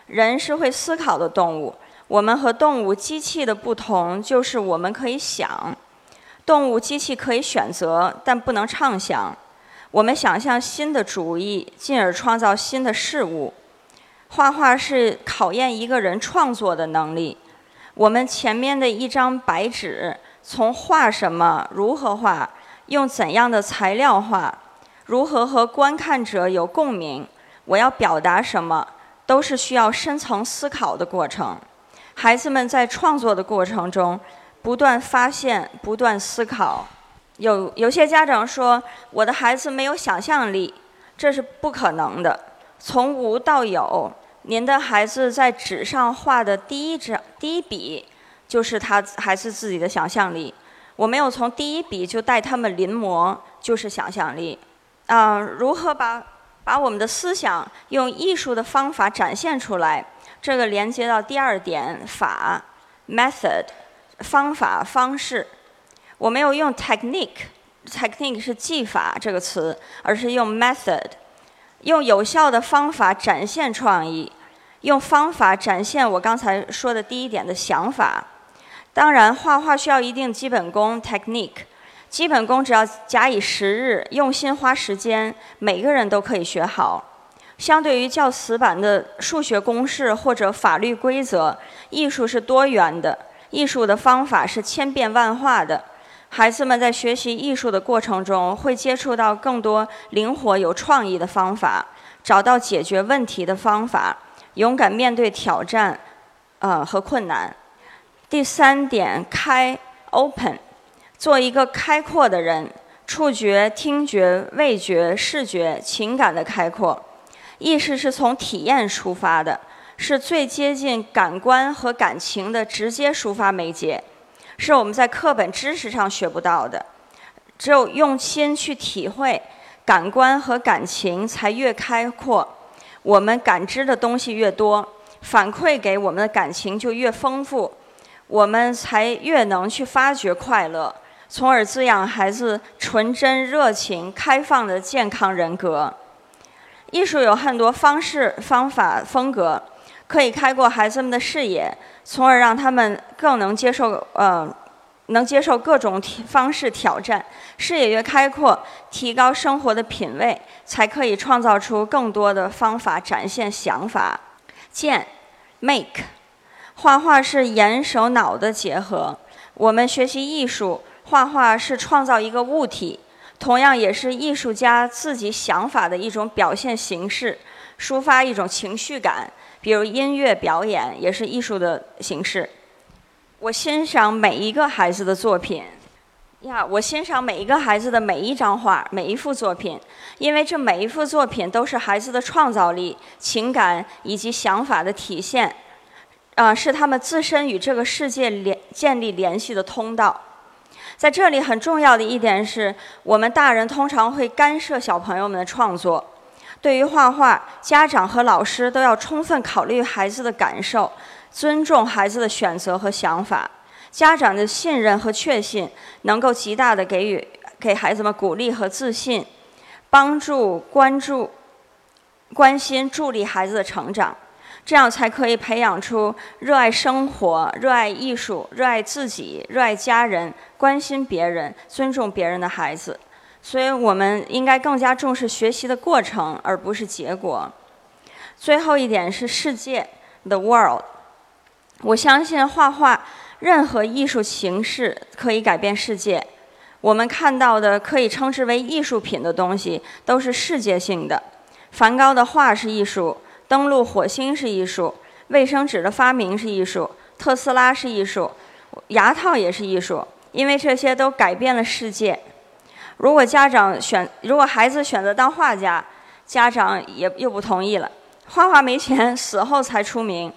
人是会思考的动物。我们和动物、机器的不同就是我们可以想。动物、机器可以选择，但不能畅想。我们想象新的主意，进而创造新的事物。画画是考验一个人创作的能力。我们前面的一张白纸，从画什么，如何画。用怎样的材料画，如何和观看者有共鸣？我要表达什么，都是需要深层思考的过程。孩子们在创作的过程中，不断发现，不断思考。有有些家长说，我的孩子没有想象力，这是不可能的。从无到有，您的孩子在纸上画的第一张第一笔，就是他孩子自己的想象力。我没有从第一笔就带他们临摹，就是想象力。啊，如何把把我们的思想用艺术的方法展现出来？这个连接到第二点法，method，方法方式。我没有用 technique，technique 是技法这个词，而是用 method，用有效的方法展现创意，用方法展现我刚才说的第一点的想法。当然，画画需要一定基本功 （technique）。基本功只要假以时日，用心花时间，每个人都可以学好。相对于较死板的数学公式或者法律规则，艺术是多元的，艺术的方法是千变万化的。孩子们在学习艺术的过程中，会接触到更多灵活有创意的方法，找到解决问题的方法，勇敢面对挑战，呃和困难。第三点，开 open，做一个开阔的人，触觉、听觉、味觉、视觉、情感的开阔。意识是从体验出发的，是最接近感官和感情的直接抒发媒介，是我们在课本知识上学不到的。只有用心去体会，感官和感情才越开阔，我们感知的东西越多，反馈给我们的感情就越丰富。我们才越能去发掘快乐，从而滋养孩子纯真、热情、开放的健康人格。艺术有很多方式、方法、风格，可以开阔孩子们的视野，从而让他们更能接受呃，能接受各种方式挑战。视野越开阔，提高生活的品味，才可以创造出更多的方法展现想法。建，make。画画是眼手脑的结合。我们学习艺术，画画是创造一个物体，同样也是艺术家自己想法的一种表现形式，抒发一种情绪感。比如音乐表演也是艺术的形式。我欣赏每一个孩子的作品，呀，我欣赏每一个孩子的每一张画、每一幅作品，因为这每一幅作品都是孩子的创造力、情感以及想法的体现。啊，是他们自身与这个世界联建立联系的通道。在这里很重要的一点是，我们大人通常会干涉小朋友们的创作。对于画画，家长和老师都要充分考虑孩子的感受，尊重孩子的选择和想法。家长的信任和确信，能够极大的给予给孩子们鼓励和自信，帮助、关注、关心、助力孩子的成长。这样才可以培养出热爱生活、热爱艺术、热爱自己、热爱家人、关心别人、尊重别人的孩子。所以我们应该更加重视学习的过程，而不是结果。最后一点是世界，the world。我相信画画，任何艺术形式可以改变世界。我们看到的可以称之为艺术品的东西，都是世界性的。梵高的画是艺术，登陆火星是艺术，卫生纸的发明是艺术，特斯拉是艺术，牙套也是艺术，因为这些都改变了世界。如果家长选，如果孩子选择当画家，家长也又不同意了。画画没钱，死后才出名。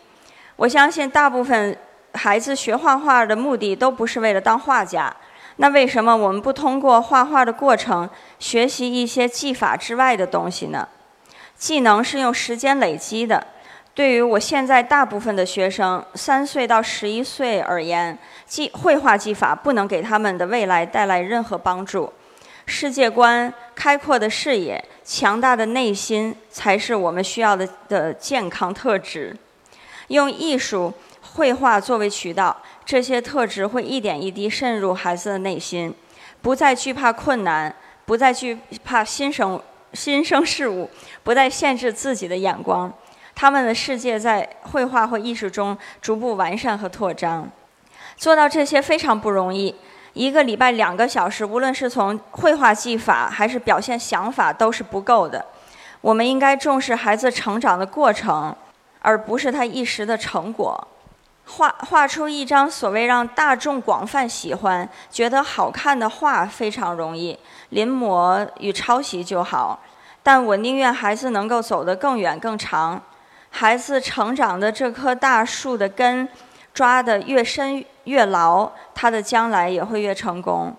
我相信大部分孩子学画画的目的都不是为了当画家。那为什么我们不通过画画的过程学习一些技法之外的东西呢？技能是用时间累积的。对于我现在大部分的学生，三岁到十一岁而言，技绘画技法不能给他们的未来带来任何帮助。世界观、开阔的视野、强大的内心，才是我们需要的的健康特质。用艺术、绘画作为渠道。这些特质会一点一滴渗入孩子的内心，不再惧怕困难，不再惧怕新生新生事物，不再限制自己的眼光。他们的世界在绘画或艺术中逐步完善和扩张。做到这些非常不容易。一个礼拜两个小时，无论是从绘画技法还是表现想法，都是不够的。我们应该重视孩子成长的过程，而不是他一时的成果。画画出一张所谓让大众广泛喜欢、觉得好看的画非常容易，临摹与抄袭就好。但我宁愿孩子能够走得更远更长。孩子成长的这棵大树的根抓得越深越牢，他的将来也会越成功。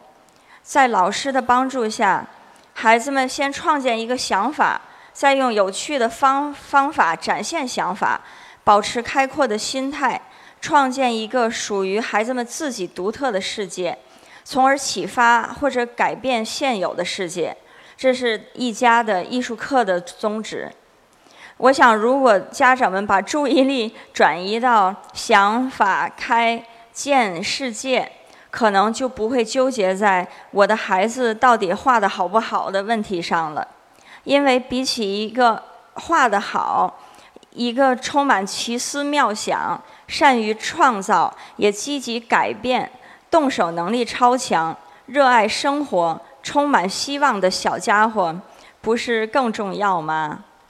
在老师的帮助下，孩子们先创建一个想法，再用有趣的方方法展现想法，保持开阔的心态。创建一个属于孩子们自己独特的世界，从而启发或者改变现有的世界，这是一家的艺术课的宗旨。我想，如果家长们把注意力转移到想法开见世界，可能就不会纠结在我的孩子到底画的好不好的问题上了，因为比起一个画的好，一个充满奇思妙想。善于创造，也积极改变，动手能力超强，热爱生活，充满希望的小家伙，不是更重要吗？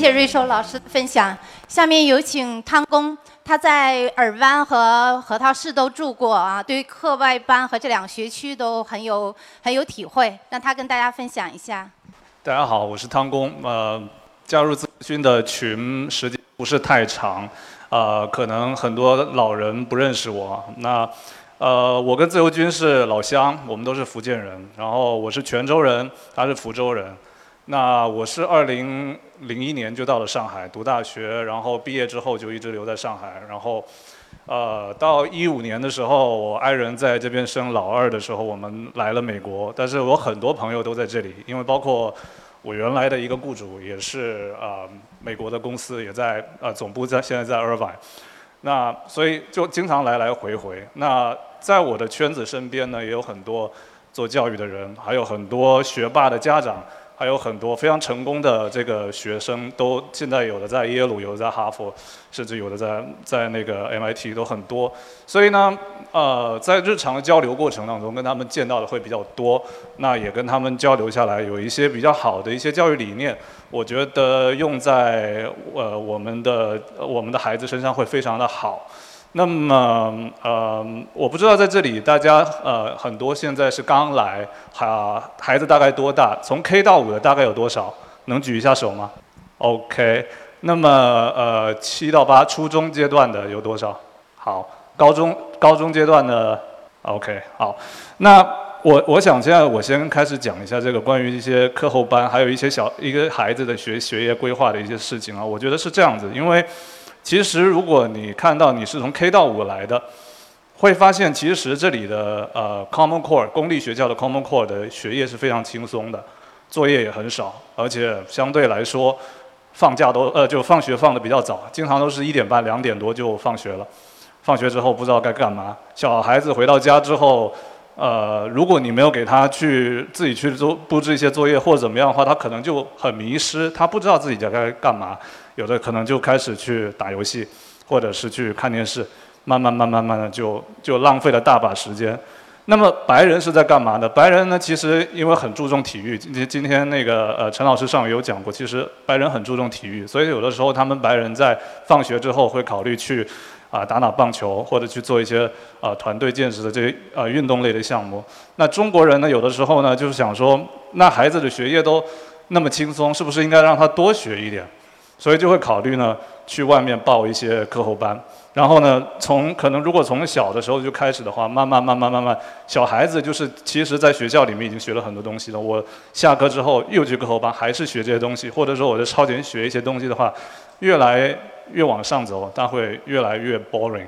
谢谢瑞收老师的分享。下面有请汤工，他在尔湾和核桃市都住过啊，对课外班和这两个学区都很有很有体会，让他跟大家分享一下。大家好，我是汤工。呃，加入自由军的群时间不是太长，呃，可能很多老人不认识我。那呃，我跟自由军是老乡，我们都是福建人。然后我是泉州人，他是福州人。那我是二零零一年就到了上海读大学，然后毕业之后就一直留在上海。然后，呃，到一五年的时候，我爱人在这边生老二的时候，我们来了美国。但是我很多朋友都在这里，因为包括我原来的一个雇主也是啊美国的公司，也在呃总部在现在在尔湾。那所以就经常来来回回。那在我的圈子身边呢，也有很多做教育的人，还有很多学霸的家长。还有很多非常成功的这个学生，都现在有的在耶鲁，有的在哈佛，甚至有的在在那个 MIT 都很多。所以呢，呃，在日常的交流过程当中，跟他们见到的会比较多，那也跟他们交流下来，有一些比较好的一些教育理念，我觉得用在呃我们的我们的孩子身上会非常的好。那么，呃，我不知道在这里大家呃很多现在是刚来，哈，孩子大概多大？从 K 到五的大概有多少？能举一下手吗？OK。那么呃七到八初中阶段的有多少？好，高中高中阶段的 OK 好。那我我想现在我先开始讲一下这个关于一些课后班，还有一些小一个孩子的学学业规划的一些事情啊。我觉得是这样子，因为。其实，如果你看到你是从 K 到五来的，会发现其实这里的呃 Common Core 公立学校的 Common Core 的学业是非常轻松的，作业也很少，而且相对来说，放假都呃就放学放的比较早，经常都是一点半两点多就放学了。放学之后不知道该干嘛，小孩子回到家之后，呃，如果你没有给他去自己去做布置一些作业或者怎么样的话，他可能就很迷失，他不知道自己该该干嘛。有的可能就开始去打游戏，或者是去看电视，慢慢慢慢慢的就就浪费了大把时间。那么白人是在干嘛呢？白人呢，其实因为很注重体育，今今天那个呃陈老师上午有讲过，其实白人很注重体育，所以有的时候他们白人在放学之后会考虑去啊打打棒球，或者去做一些啊团队建设的这些呃运动类的项目。那中国人呢，有的时候呢就是想说，那孩子的学业都那么轻松，是不是应该让他多学一点？所以就会考虑呢，去外面报一些课后班，然后呢，从可能如果从小的时候就开始的话，慢慢慢慢慢慢，小孩子就是其实在学校里面已经学了很多东西了。我下课之后又去课后班，还是学这些东西，或者说我在超前学一些东西的话，越来越往上走，他会越来越 boring，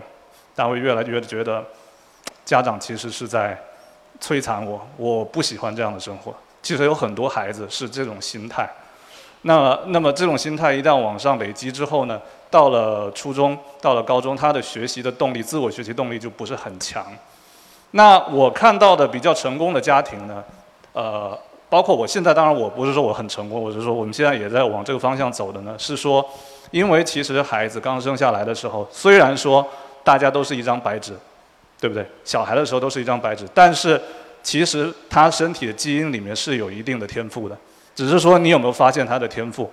他会越来越觉得家长其实是在摧残我，我不喜欢这样的生活。其实有很多孩子是这种心态。那那么这种心态一旦往上累积之后呢，到了初中，到了高中，他的学习的动力、自我学习动力就不是很强。那我看到的比较成功的家庭呢，呃，包括我现在，当然我不是说我很成功，我是说我们现在也在往这个方向走的呢，是说，因为其实孩子刚生下来的时候，虽然说大家都是一张白纸，对不对？小孩的时候都是一张白纸，但是其实他身体的基因里面是有一定的天赋的。只是说你有没有发现他的天赋，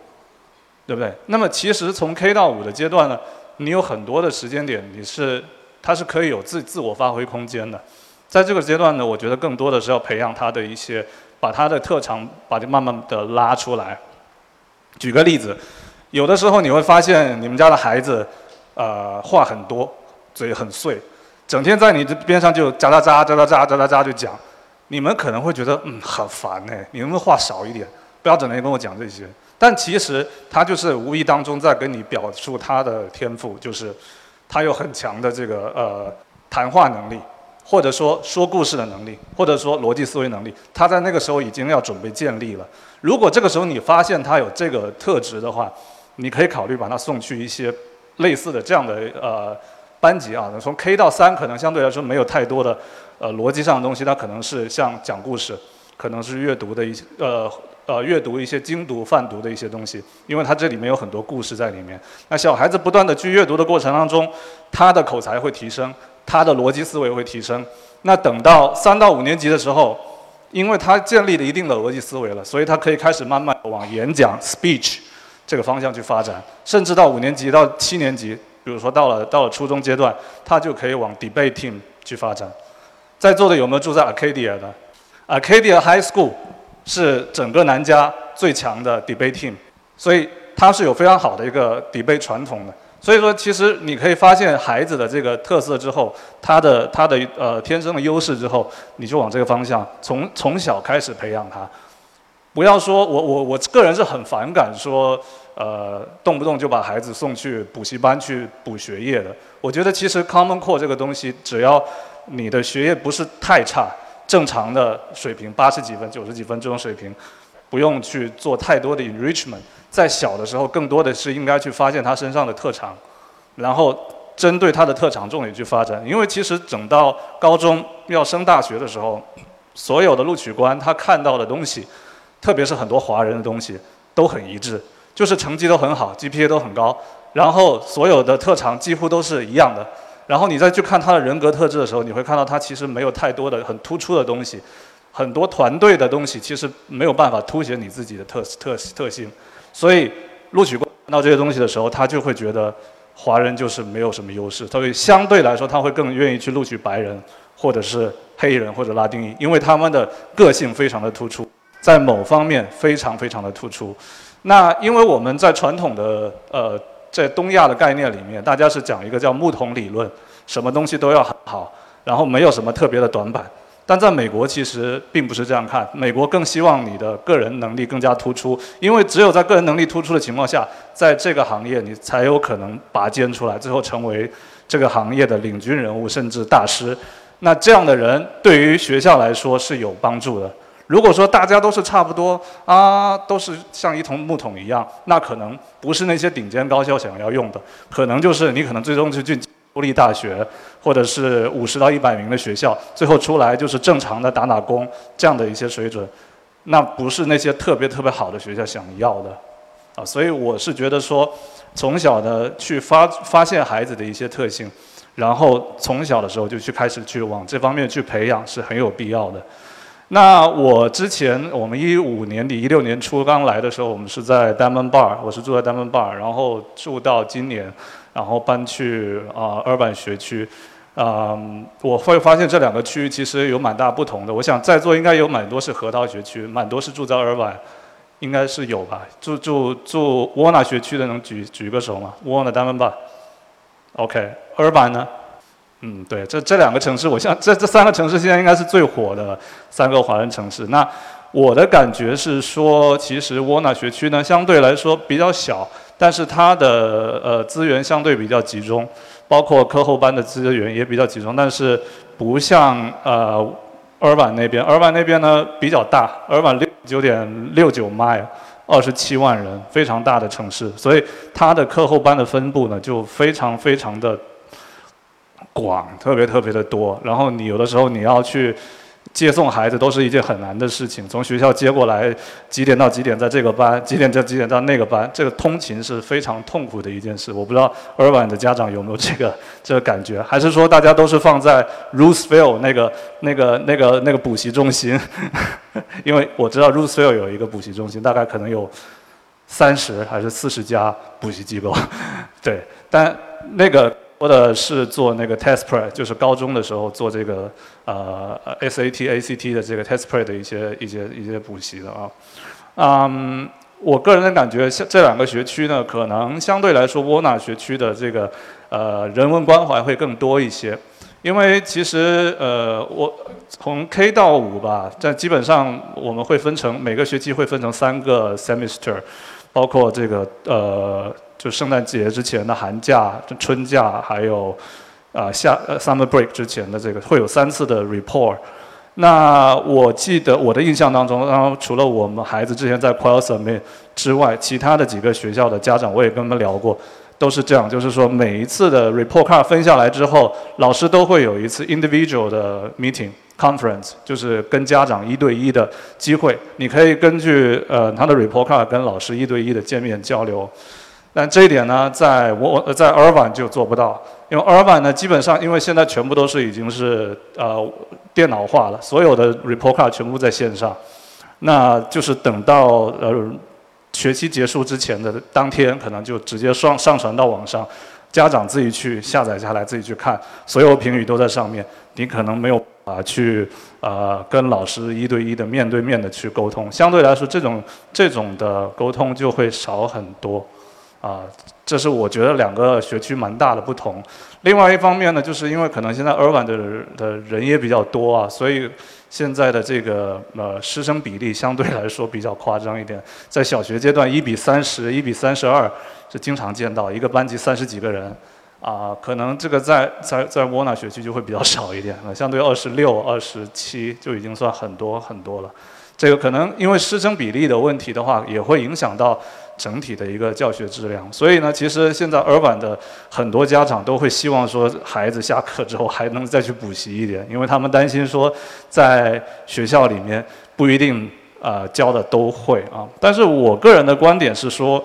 对不对？那么其实从 K 到五的阶段呢，你有很多的时间点，你是他是可以有自自我发挥空间的。在这个阶段呢，我觉得更多的是要培养他的一些，把他的特长把它慢慢的拉出来。举个例子，有的时候你会发现你们家的孩子，呃，话很多，嘴很碎，整天在你这边上就喳喳喳喳喳喳喳喳就讲，你们可能会觉得嗯很烦哎，你能不能话少一点？不要整天跟我讲这些，但其实他就是无意当中在跟你表述他的天赋，就是他有很强的这个呃谈话能力，或者说说故事的能力，或者说逻辑思维能力，他在那个时候已经要准备建立了。如果这个时候你发现他有这个特质的话，你可以考虑把他送去一些类似的这样的呃班级啊，从 K 到三可能相对来说没有太多的呃逻辑上的东西，他可能是像讲故事，可能是阅读的一些呃。呃，阅读一些精读、泛读的一些东西，因为它这里面有很多故事在里面。那小孩子不断的去阅读的过程当中，他的口才会提升，他的逻辑思维会提升。那等到三到五年级的时候，因为他建立了一定的逻辑思维了，所以他可以开始慢慢往演讲 （speech） 这个方向去发展。甚至到五年级到七年级，比如说到了到了初中阶段，他就可以往 debate team 去发展。在座的有没有住在 Arcadia 的？Arcadia High School。是整个南加最强的 debate team，所以它是有非常好的一个 debate 传统的。所以说，其实你可以发现孩子的这个特色之后，他的他的呃天生的优势之后，你就往这个方向从从小开始培养他。不要说我我我个人是很反感说呃动不动就把孩子送去补习班去补学业的。我觉得其实 Common Core 这个东西，只要你的学业不是太差。正常的水平八十几分、九十几分这种水平，不用去做太多的 enrichment。在小的时候，更多的是应该去发现他身上的特长，然后针对他的特长重点去发展。因为其实整到高中要升大学的时候，所有的录取官他看到的东西，特别是很多华人的东西都很一致，就是成绩都很好，GPA 都很高，然后所有的特长几乎都是一样的。然后你再去看他的人格特质的时候，你会看到他其实没有太多的很突出的东西，很多团队的东西其实没有办法凸显你自己的特特特性。所以录取官看到这些东西的时候，他就会觉得华人就是没有什么优势，所以相对来说他会更愿意去录取白人或者是黑人或者拉丁裔，因为他们的个性非常的突出。在某方面非常非常的突出。那因为我们在传统的呃在东亚的概念里面，大家是讲一个叫木桶理论，什么东西都要很好，然后没有什么特别的短板。但在美国其实并不是这样看，美国更希望你的个人能力更加突出，因为只有在个人能力突出的情况下，在这个行业你才有可能拔尖出来，最后成为这个行业的领军人物甚至大师。那这样的人对于学校来说是有帮助的。如果说大家都是差不多啊，都是像一桶木桶一样，那可能不是那些顶尖高校想要用的，可能就是你可能最终就进国立大学，或者是五十到一百名的学校，最后出来就是正常的打打工这样的一些水准，那不是那些特别特别好的学校想要的，啊，所以我是觉得说，从小的去发发现孩子的一些特性，然后从小的时候就去开始去往这方面去培养是很有必要的。那我之前，我们一五年底、一六年初刚来的时候，我们是在 Diamond Bar，我是住在 Diamond Bar，然后住到今年，然后搬去啊 Urban 学区，啊，我会发现这两个区域其实有蛮大不同的。我想在座应该有蛮多是河道学区，蛮多是住在尔湾应该是有吧？住住住 WNA 学区的能举举个手吗？Warner Diamond Bar，OK，Urban 呢？嗯，对，这这两个城市，我像这这三个城市现在应该是最火的三个华人城市。那我的感觉是说，其实沃纳学区呢相对来说比较小，但是它的呃资源相对比较集中，包括课后班的资源也比较集中，但是不像呃尔湾那边，尔湾那边呢比较大，尔湾六九点六九 mile，二十七万人，非常大的城市，所以它的课后班的分布呢就非常非常的。广特别特别的多，然后你有的时候你要去接送孩子，都是一件很难的事情。从学校接过来，几点到几点在这个班，几点到几点到那个班，这个通勤是非常痛苦的一件事。我不知道尔晚的家长有没有这个 [laughs] 这个感觉，还是说大家都是放在 Roosevelt 那个那个那个那个补习中心？[laughs] 因为我知道 Roosevelt 有一个补习中心，大概可能有三十还是四十家补习机构。[laughs] 对，但那个。或者是做那个 test prep，就是高中的时候做这个呃 SAT、ACT 的这个 test prep 的一些一些一些补习的啊。嗯，我个人的感觉，像这两个学区呢，可能相对来说，沃纳学区的这个呃人文关怀会更多一些，因为其实呃我从 K 到五吧，这基本上我们会分成每个学期会分成三个 semester，包括这个呃。就圣诞节之前的寒假、春假，还有啊夏呃 summer break 之前的这个，会有三次的 report。那我记得我的印象当中，然后除了我们孩子之前在 Qualcomm 之外，其他的几个学校的家长我也跟他们聊过，都是这样，就是说每一次的 report card 分下来之后，老师都会有一次 individual 的 meeting conference，就是跟家长一对一的机会，你可以根据呃他的 report card 跟老师一对一的见面交流。但这一点呢，在我在 Irvine 就做不到，因为 Irvine 呢，基本上因为现在全部都是已经是呃电脑化了，所有的 report card 全部在线上，那就是等到呃学期结束之前的当天，可能就直接上上传到网上，家长自己去下载下来，自己去看，所有评语都在上面，你可能没有啊去呃跟老师一对一的面对面的去沟通，相对来说这种这种的沟通就会少很多。啊，这是我觉得两个学区蛮大的不同。另外一方面呢，就是因为可能现在尔湾的的人也比较多啊，所以现在的这个呃师生比例相对来说比较夸张一点。在小学阶段，一比三十一比三十二是经常见到，一个班级三十几个人，啊，可能这个在在在沃纳学区就会比较少一点，相对二十六、二十七就已经算很多很多了。这个可能因为师生比例的问题的话，也会影响到。整体的一个教学质量，所以呢，其实现在尔版的很多家长都会希望说，孩子下课之后还能再去补习一点，因为他们担心说，在学校里面不一定呃教的都会啊。但是我个人的观点是说，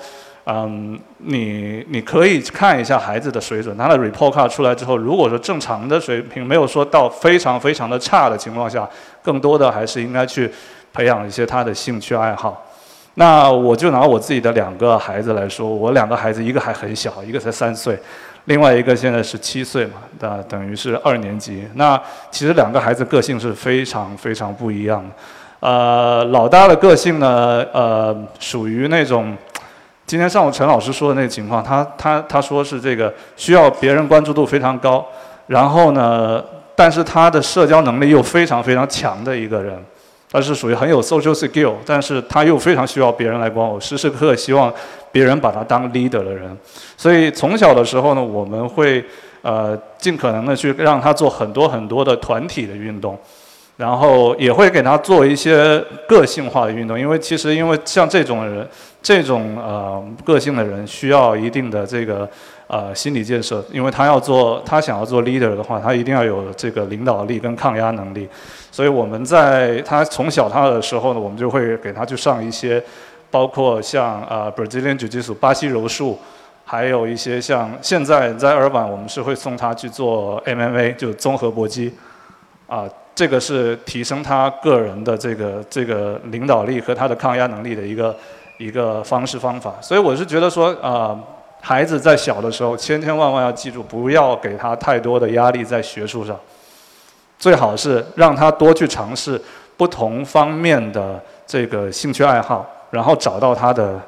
嗯，你你可以看一下孩子的水准，他的 report card 出来之后，如果说正常的水平没有说到非常非常的差的情况下，更多的还是应该去培养一些他的兴趣爱好。那我就拿我自己的两个孩子来说，我两个孩子一个还很小，一个才三岁，另外一个现在是七岁嘛，那等于是二年级。那其实两个孩子个性是非常非常不一样的。呃，老大的个性呢，呃，属于那种今天上午陈老师说的那个情况，他他他说是这个需要别人关注度非常高，然后呢，但是他的社交能力又非常非常强的一个人。他是属于很有 social skill，但是他又非常需要别人来管我，时时刻刻希望别人把他当 leader 的人。所以从小的时候呢，我们会呃尽可能的去让他做很多很多的团体的运动，然后也会给他做一些个性化的运动。因为其实因为像这种人，这种呃个性的人需要一定的这个呃心理建设，因为他要做他想要做 leader 的话，他一定要有这个领导力跟抗压能力。所以我们在他从小他的时候呢，我们就会给他去上一些，包括像呃 Brazilian Jiu-Jitsu 巴西柔术，还有一些像现在在尔板我们是会送他去做 MMA，就综合搏击，啊，这个是提升他个人的这个这个领导力和他的抗压能力的一个一个方式方法。所以我是觉得说啊，孩子在小的时候千千万万要记住，不要给他太多的压力在学术上。最好是让他多去尝试不同方面的这个兴趣爱好，然后找到他的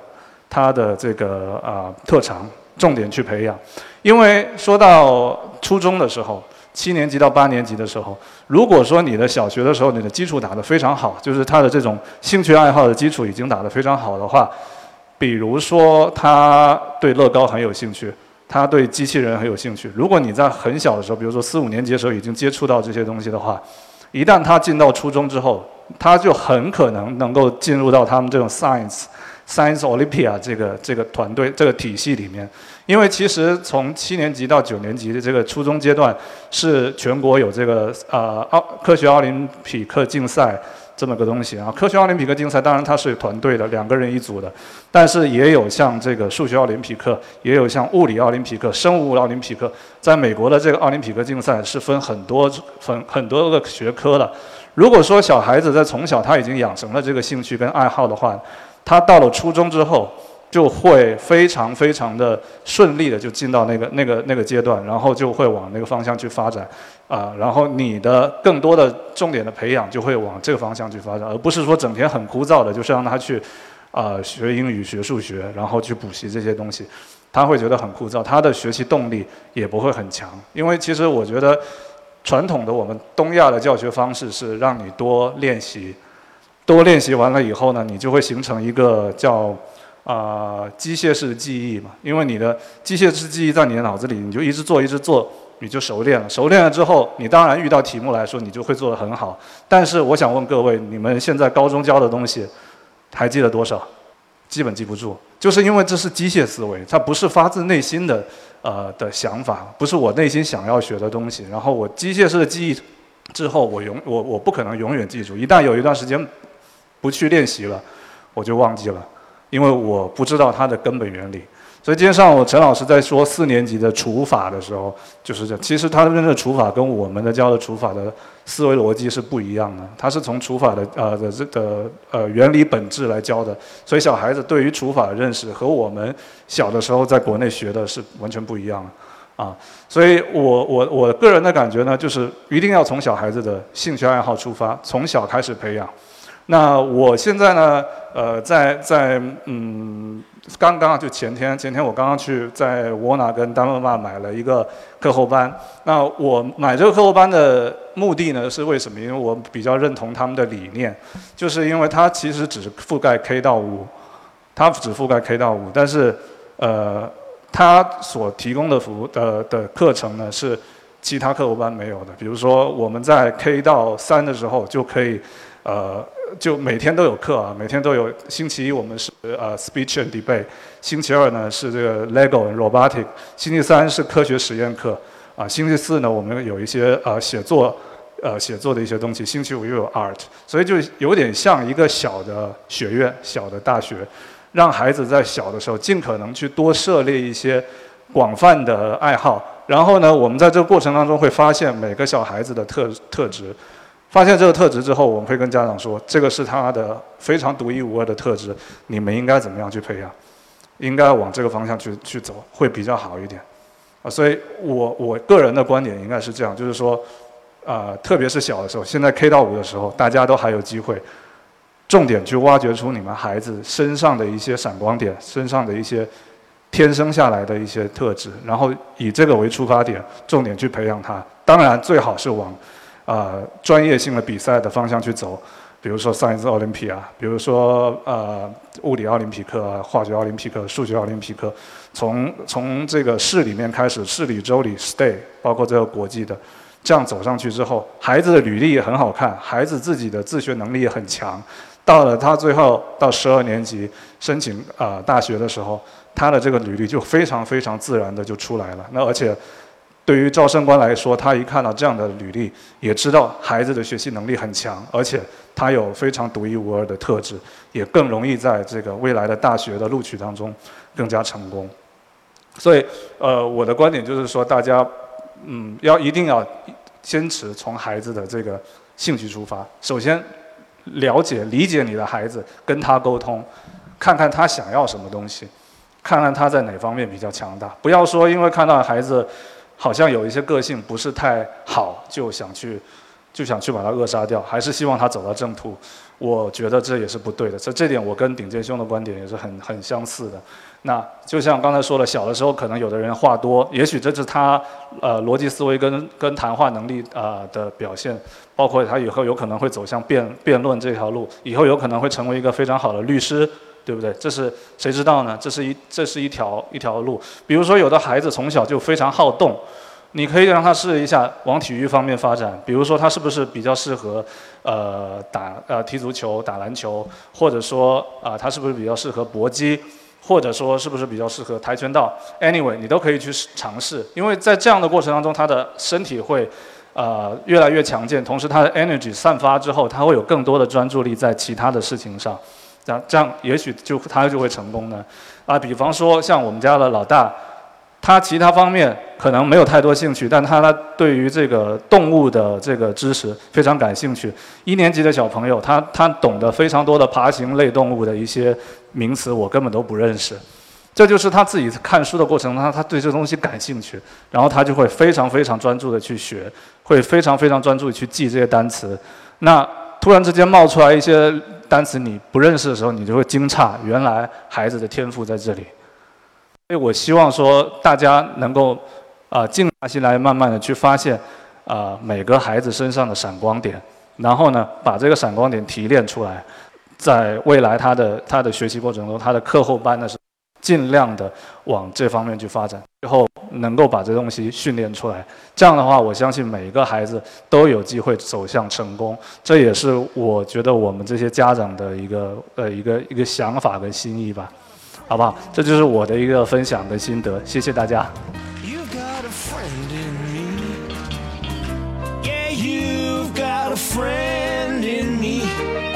他的这个啊特长，重点去培养。因为说到初中的时候，七年级到八年级的时候，如果说你的小学的时候你的基础打得非常好，就是他的这种兴趣爱好的基础已经打得非常好的话，比如说他对乐高很有兴趣。他对机器人很有兴趣。如果你在很小的时候，比如说四五年级的时候已经接触到这些东西的话，一旦他进到初中之后，他就很可能能够进入到他们这种 science science Olympia 这个这个团队这个体系里面。因为其实从七年级到九年级的这个初中阶段，是全国有这个呃奥科学奥林匹克竞赛。这么个东西啊，科学奥林匹克竞赛当然它是有团队的，两个人一组的，但是也有像这个数学奥林匹克，也有像物理奥林匹克、生物奥林匹克。在美国的这个奥林匹克竞赛是分很多分很多个学科的。如果说小孩子在从小他已经养成了这个兴趣跟爱好的话，他到了初中之后。就会非常非常的顺利的就进到那个那个那个阶段，然后就会往那个方向去发展，啊，然后你的更多的重点的培养就会往这个方向去发展，而不是说整天很枯燥的，就是让他去，啊，学英语、学数学，然后去补习这些东西，他会觉得很枯燥，他的学习动力也不会很强。因为其实我觉得，传统的我们东亚的教学方式是让你多练习，多练习完了以后呢，你就会形成一个叫。啊，机械式记忆嘛，因为你的机械式记忆在你的脑子里，你就一直做，一直做，你就熟练了。熟练了之后，你当然遇到题目来说，你就会做得很好。但是我想问各位，你们现在高中教的东西，还记得多少？基本记不住，就是因为这是机械思维，它不是发自内心的呃的想法，不是我内心想要学的东西。然后我机械式的记忆之后，我永我我不可能永远记住。一旦有一段时间不去练习了，我就忘记了。因为我不知道它的根本原理，所以今天上午陈老师在说四年级的除法的时候，就是这。其实他们的除法跟我们的教的除法的思维逻辑是不一样的，他是从除法的呃的这的呃原理本质来教的。所以小孩子对于除法的认识和我们小的时候在国内学的是完全不一样的啊。所以我我我个人的感觉呢，就是一定要从小孩子的兴趣爱好出发，从小开始培养。那我现在呢？呃，在在嗯，刚刚就前天，前天我刚刚去在沃纳跟丹麦玛买了一个课后班。那我买这个课后班的目的呢，是为什么？因为我比较认同他们的理念，就是因为它其实只覆盖 K 到五，它只覆盖 K 到五，但是呃，它所提供的服务的的课程呢，是其他课后班没有的。比如说我们在 K 到三的时候就可以呃。就每天都有课啊，每天都有。星期一我们是呃 speech and debate，星期二呢是这个 Lego and robotic，星期三是科学实验课，啊，星期四呢我们有一些呃写作，呃写作的一些东西，星期五又有 art，所以就有点像一个小的学院、小的大学，让孩子在小的时候尽可能去多涉猎一些广泛的爱好。然后呢，我们在这个过程当中会发现每个小孩子的特特质，发现这个特质之后，我们会跟家长说，这个是他的非常独一无二的特质，你们应该怎么样去培养，应该往这个方向去去走，会比较好一点。啊，所以我我个人的观点应该是这样，就是说，啊，特别是小的时候，现在 K 到五的时候，大家都还有机会，重点去挖掘出你们孩子身上的一些闪光点，身上的一些天生下来的一些特质，然后以这个为出发点，重点去培养他。当然，最好是往啊专业性的比赛的方向去走。比如说上一次奥林匹亚，比如说呃物理奥林匹克、化学奥林匹克、数学奥林匹克，从从这个市里面开始，市里、州里、state，包括这个国际的，这样走上去之后，孩子的履历也很好看，孩子自己的自学能力也很强。到了他最后到十二年级申请啊大学的时候，他的这个履历就非常非常自然的就出来了。那而且。对于招生官来说，他一看到这样的履历，也知道孩子的学习能力很强，而且他有非常独一无二的特质，也更容易在这个未来的大学的录取当中更加成功。所以，呃，我的观点就是说，大家，嗯，要一定要坚持从孩子的这个兴趣出发，首先了解、理解你的孩子，跟他沟通，看看他想要什么东西，看看他在哪方面比较强大，不要说因为看到孩子。好像有一些个性不是太好，就想去，就想去把他扼杀掉，还是希望他走到正途。我觉得这也是不对的。这这点我跟顶尖兄的观点也是很很相似的。那就像刚才说的，小的时候可能有的人话多，也许这是他呃逻辑思维跟跟谈话能力啊的表现，包括他以后有可能会走向辩辩论这条路，以后有可能会成为一个非常好的律师。对不对？这是谁知道呢？这是一这是一条一条路。比如说，有的孩子从小就非常好动，你可以让他试一下往体育方面发展。比如说，他是不是比较适合呃打呃踢足球、打篮球，或者说啊他是不是比较适合搏击，或者说是不是比较适合跆拳道？Anyway，你都可以去尝试，因为在这样的过程当中，他的身体会呃越来越强健，同时他的 energy 散发之后，他会有更多的专注力在其他的事情上。这样，这样也许就他就会成功呢。啊，比方说像我们家的老大，他其他方面可能没有太多兴趣，但他对于这个动物的这个知识非常感兴趣。一年级的小朋友，他他懂得非常多的爬行类动物的一些名词，我根本都不认识。这就是他自己看书的过程，他他对这东西感兴趣，然后他就会非常非常专注的去学，会非常非常专注的去记这些单词。那突然之间冒出来一些。单词你不认识的时候，你就会惊诧，原来孩子的天赋在这里。所以我希望说，大家能够啊静下心来，慢慢的去发现啊每个孩子身上的闪光点，然后呢把这个闪光点提炼出来，在未来他的他的学习过程中，他的课后班的时候。尽量的往这方面去发展，最后能够把这东西训练出来。这样的话，我相信每一个孩子都有机会走向成功。这也是我觉得我们这些家长的一个呃一个一个想法跟心意吧，好不好？这就是我的一个分享跟心得，谢谢大家。friend in me yeah,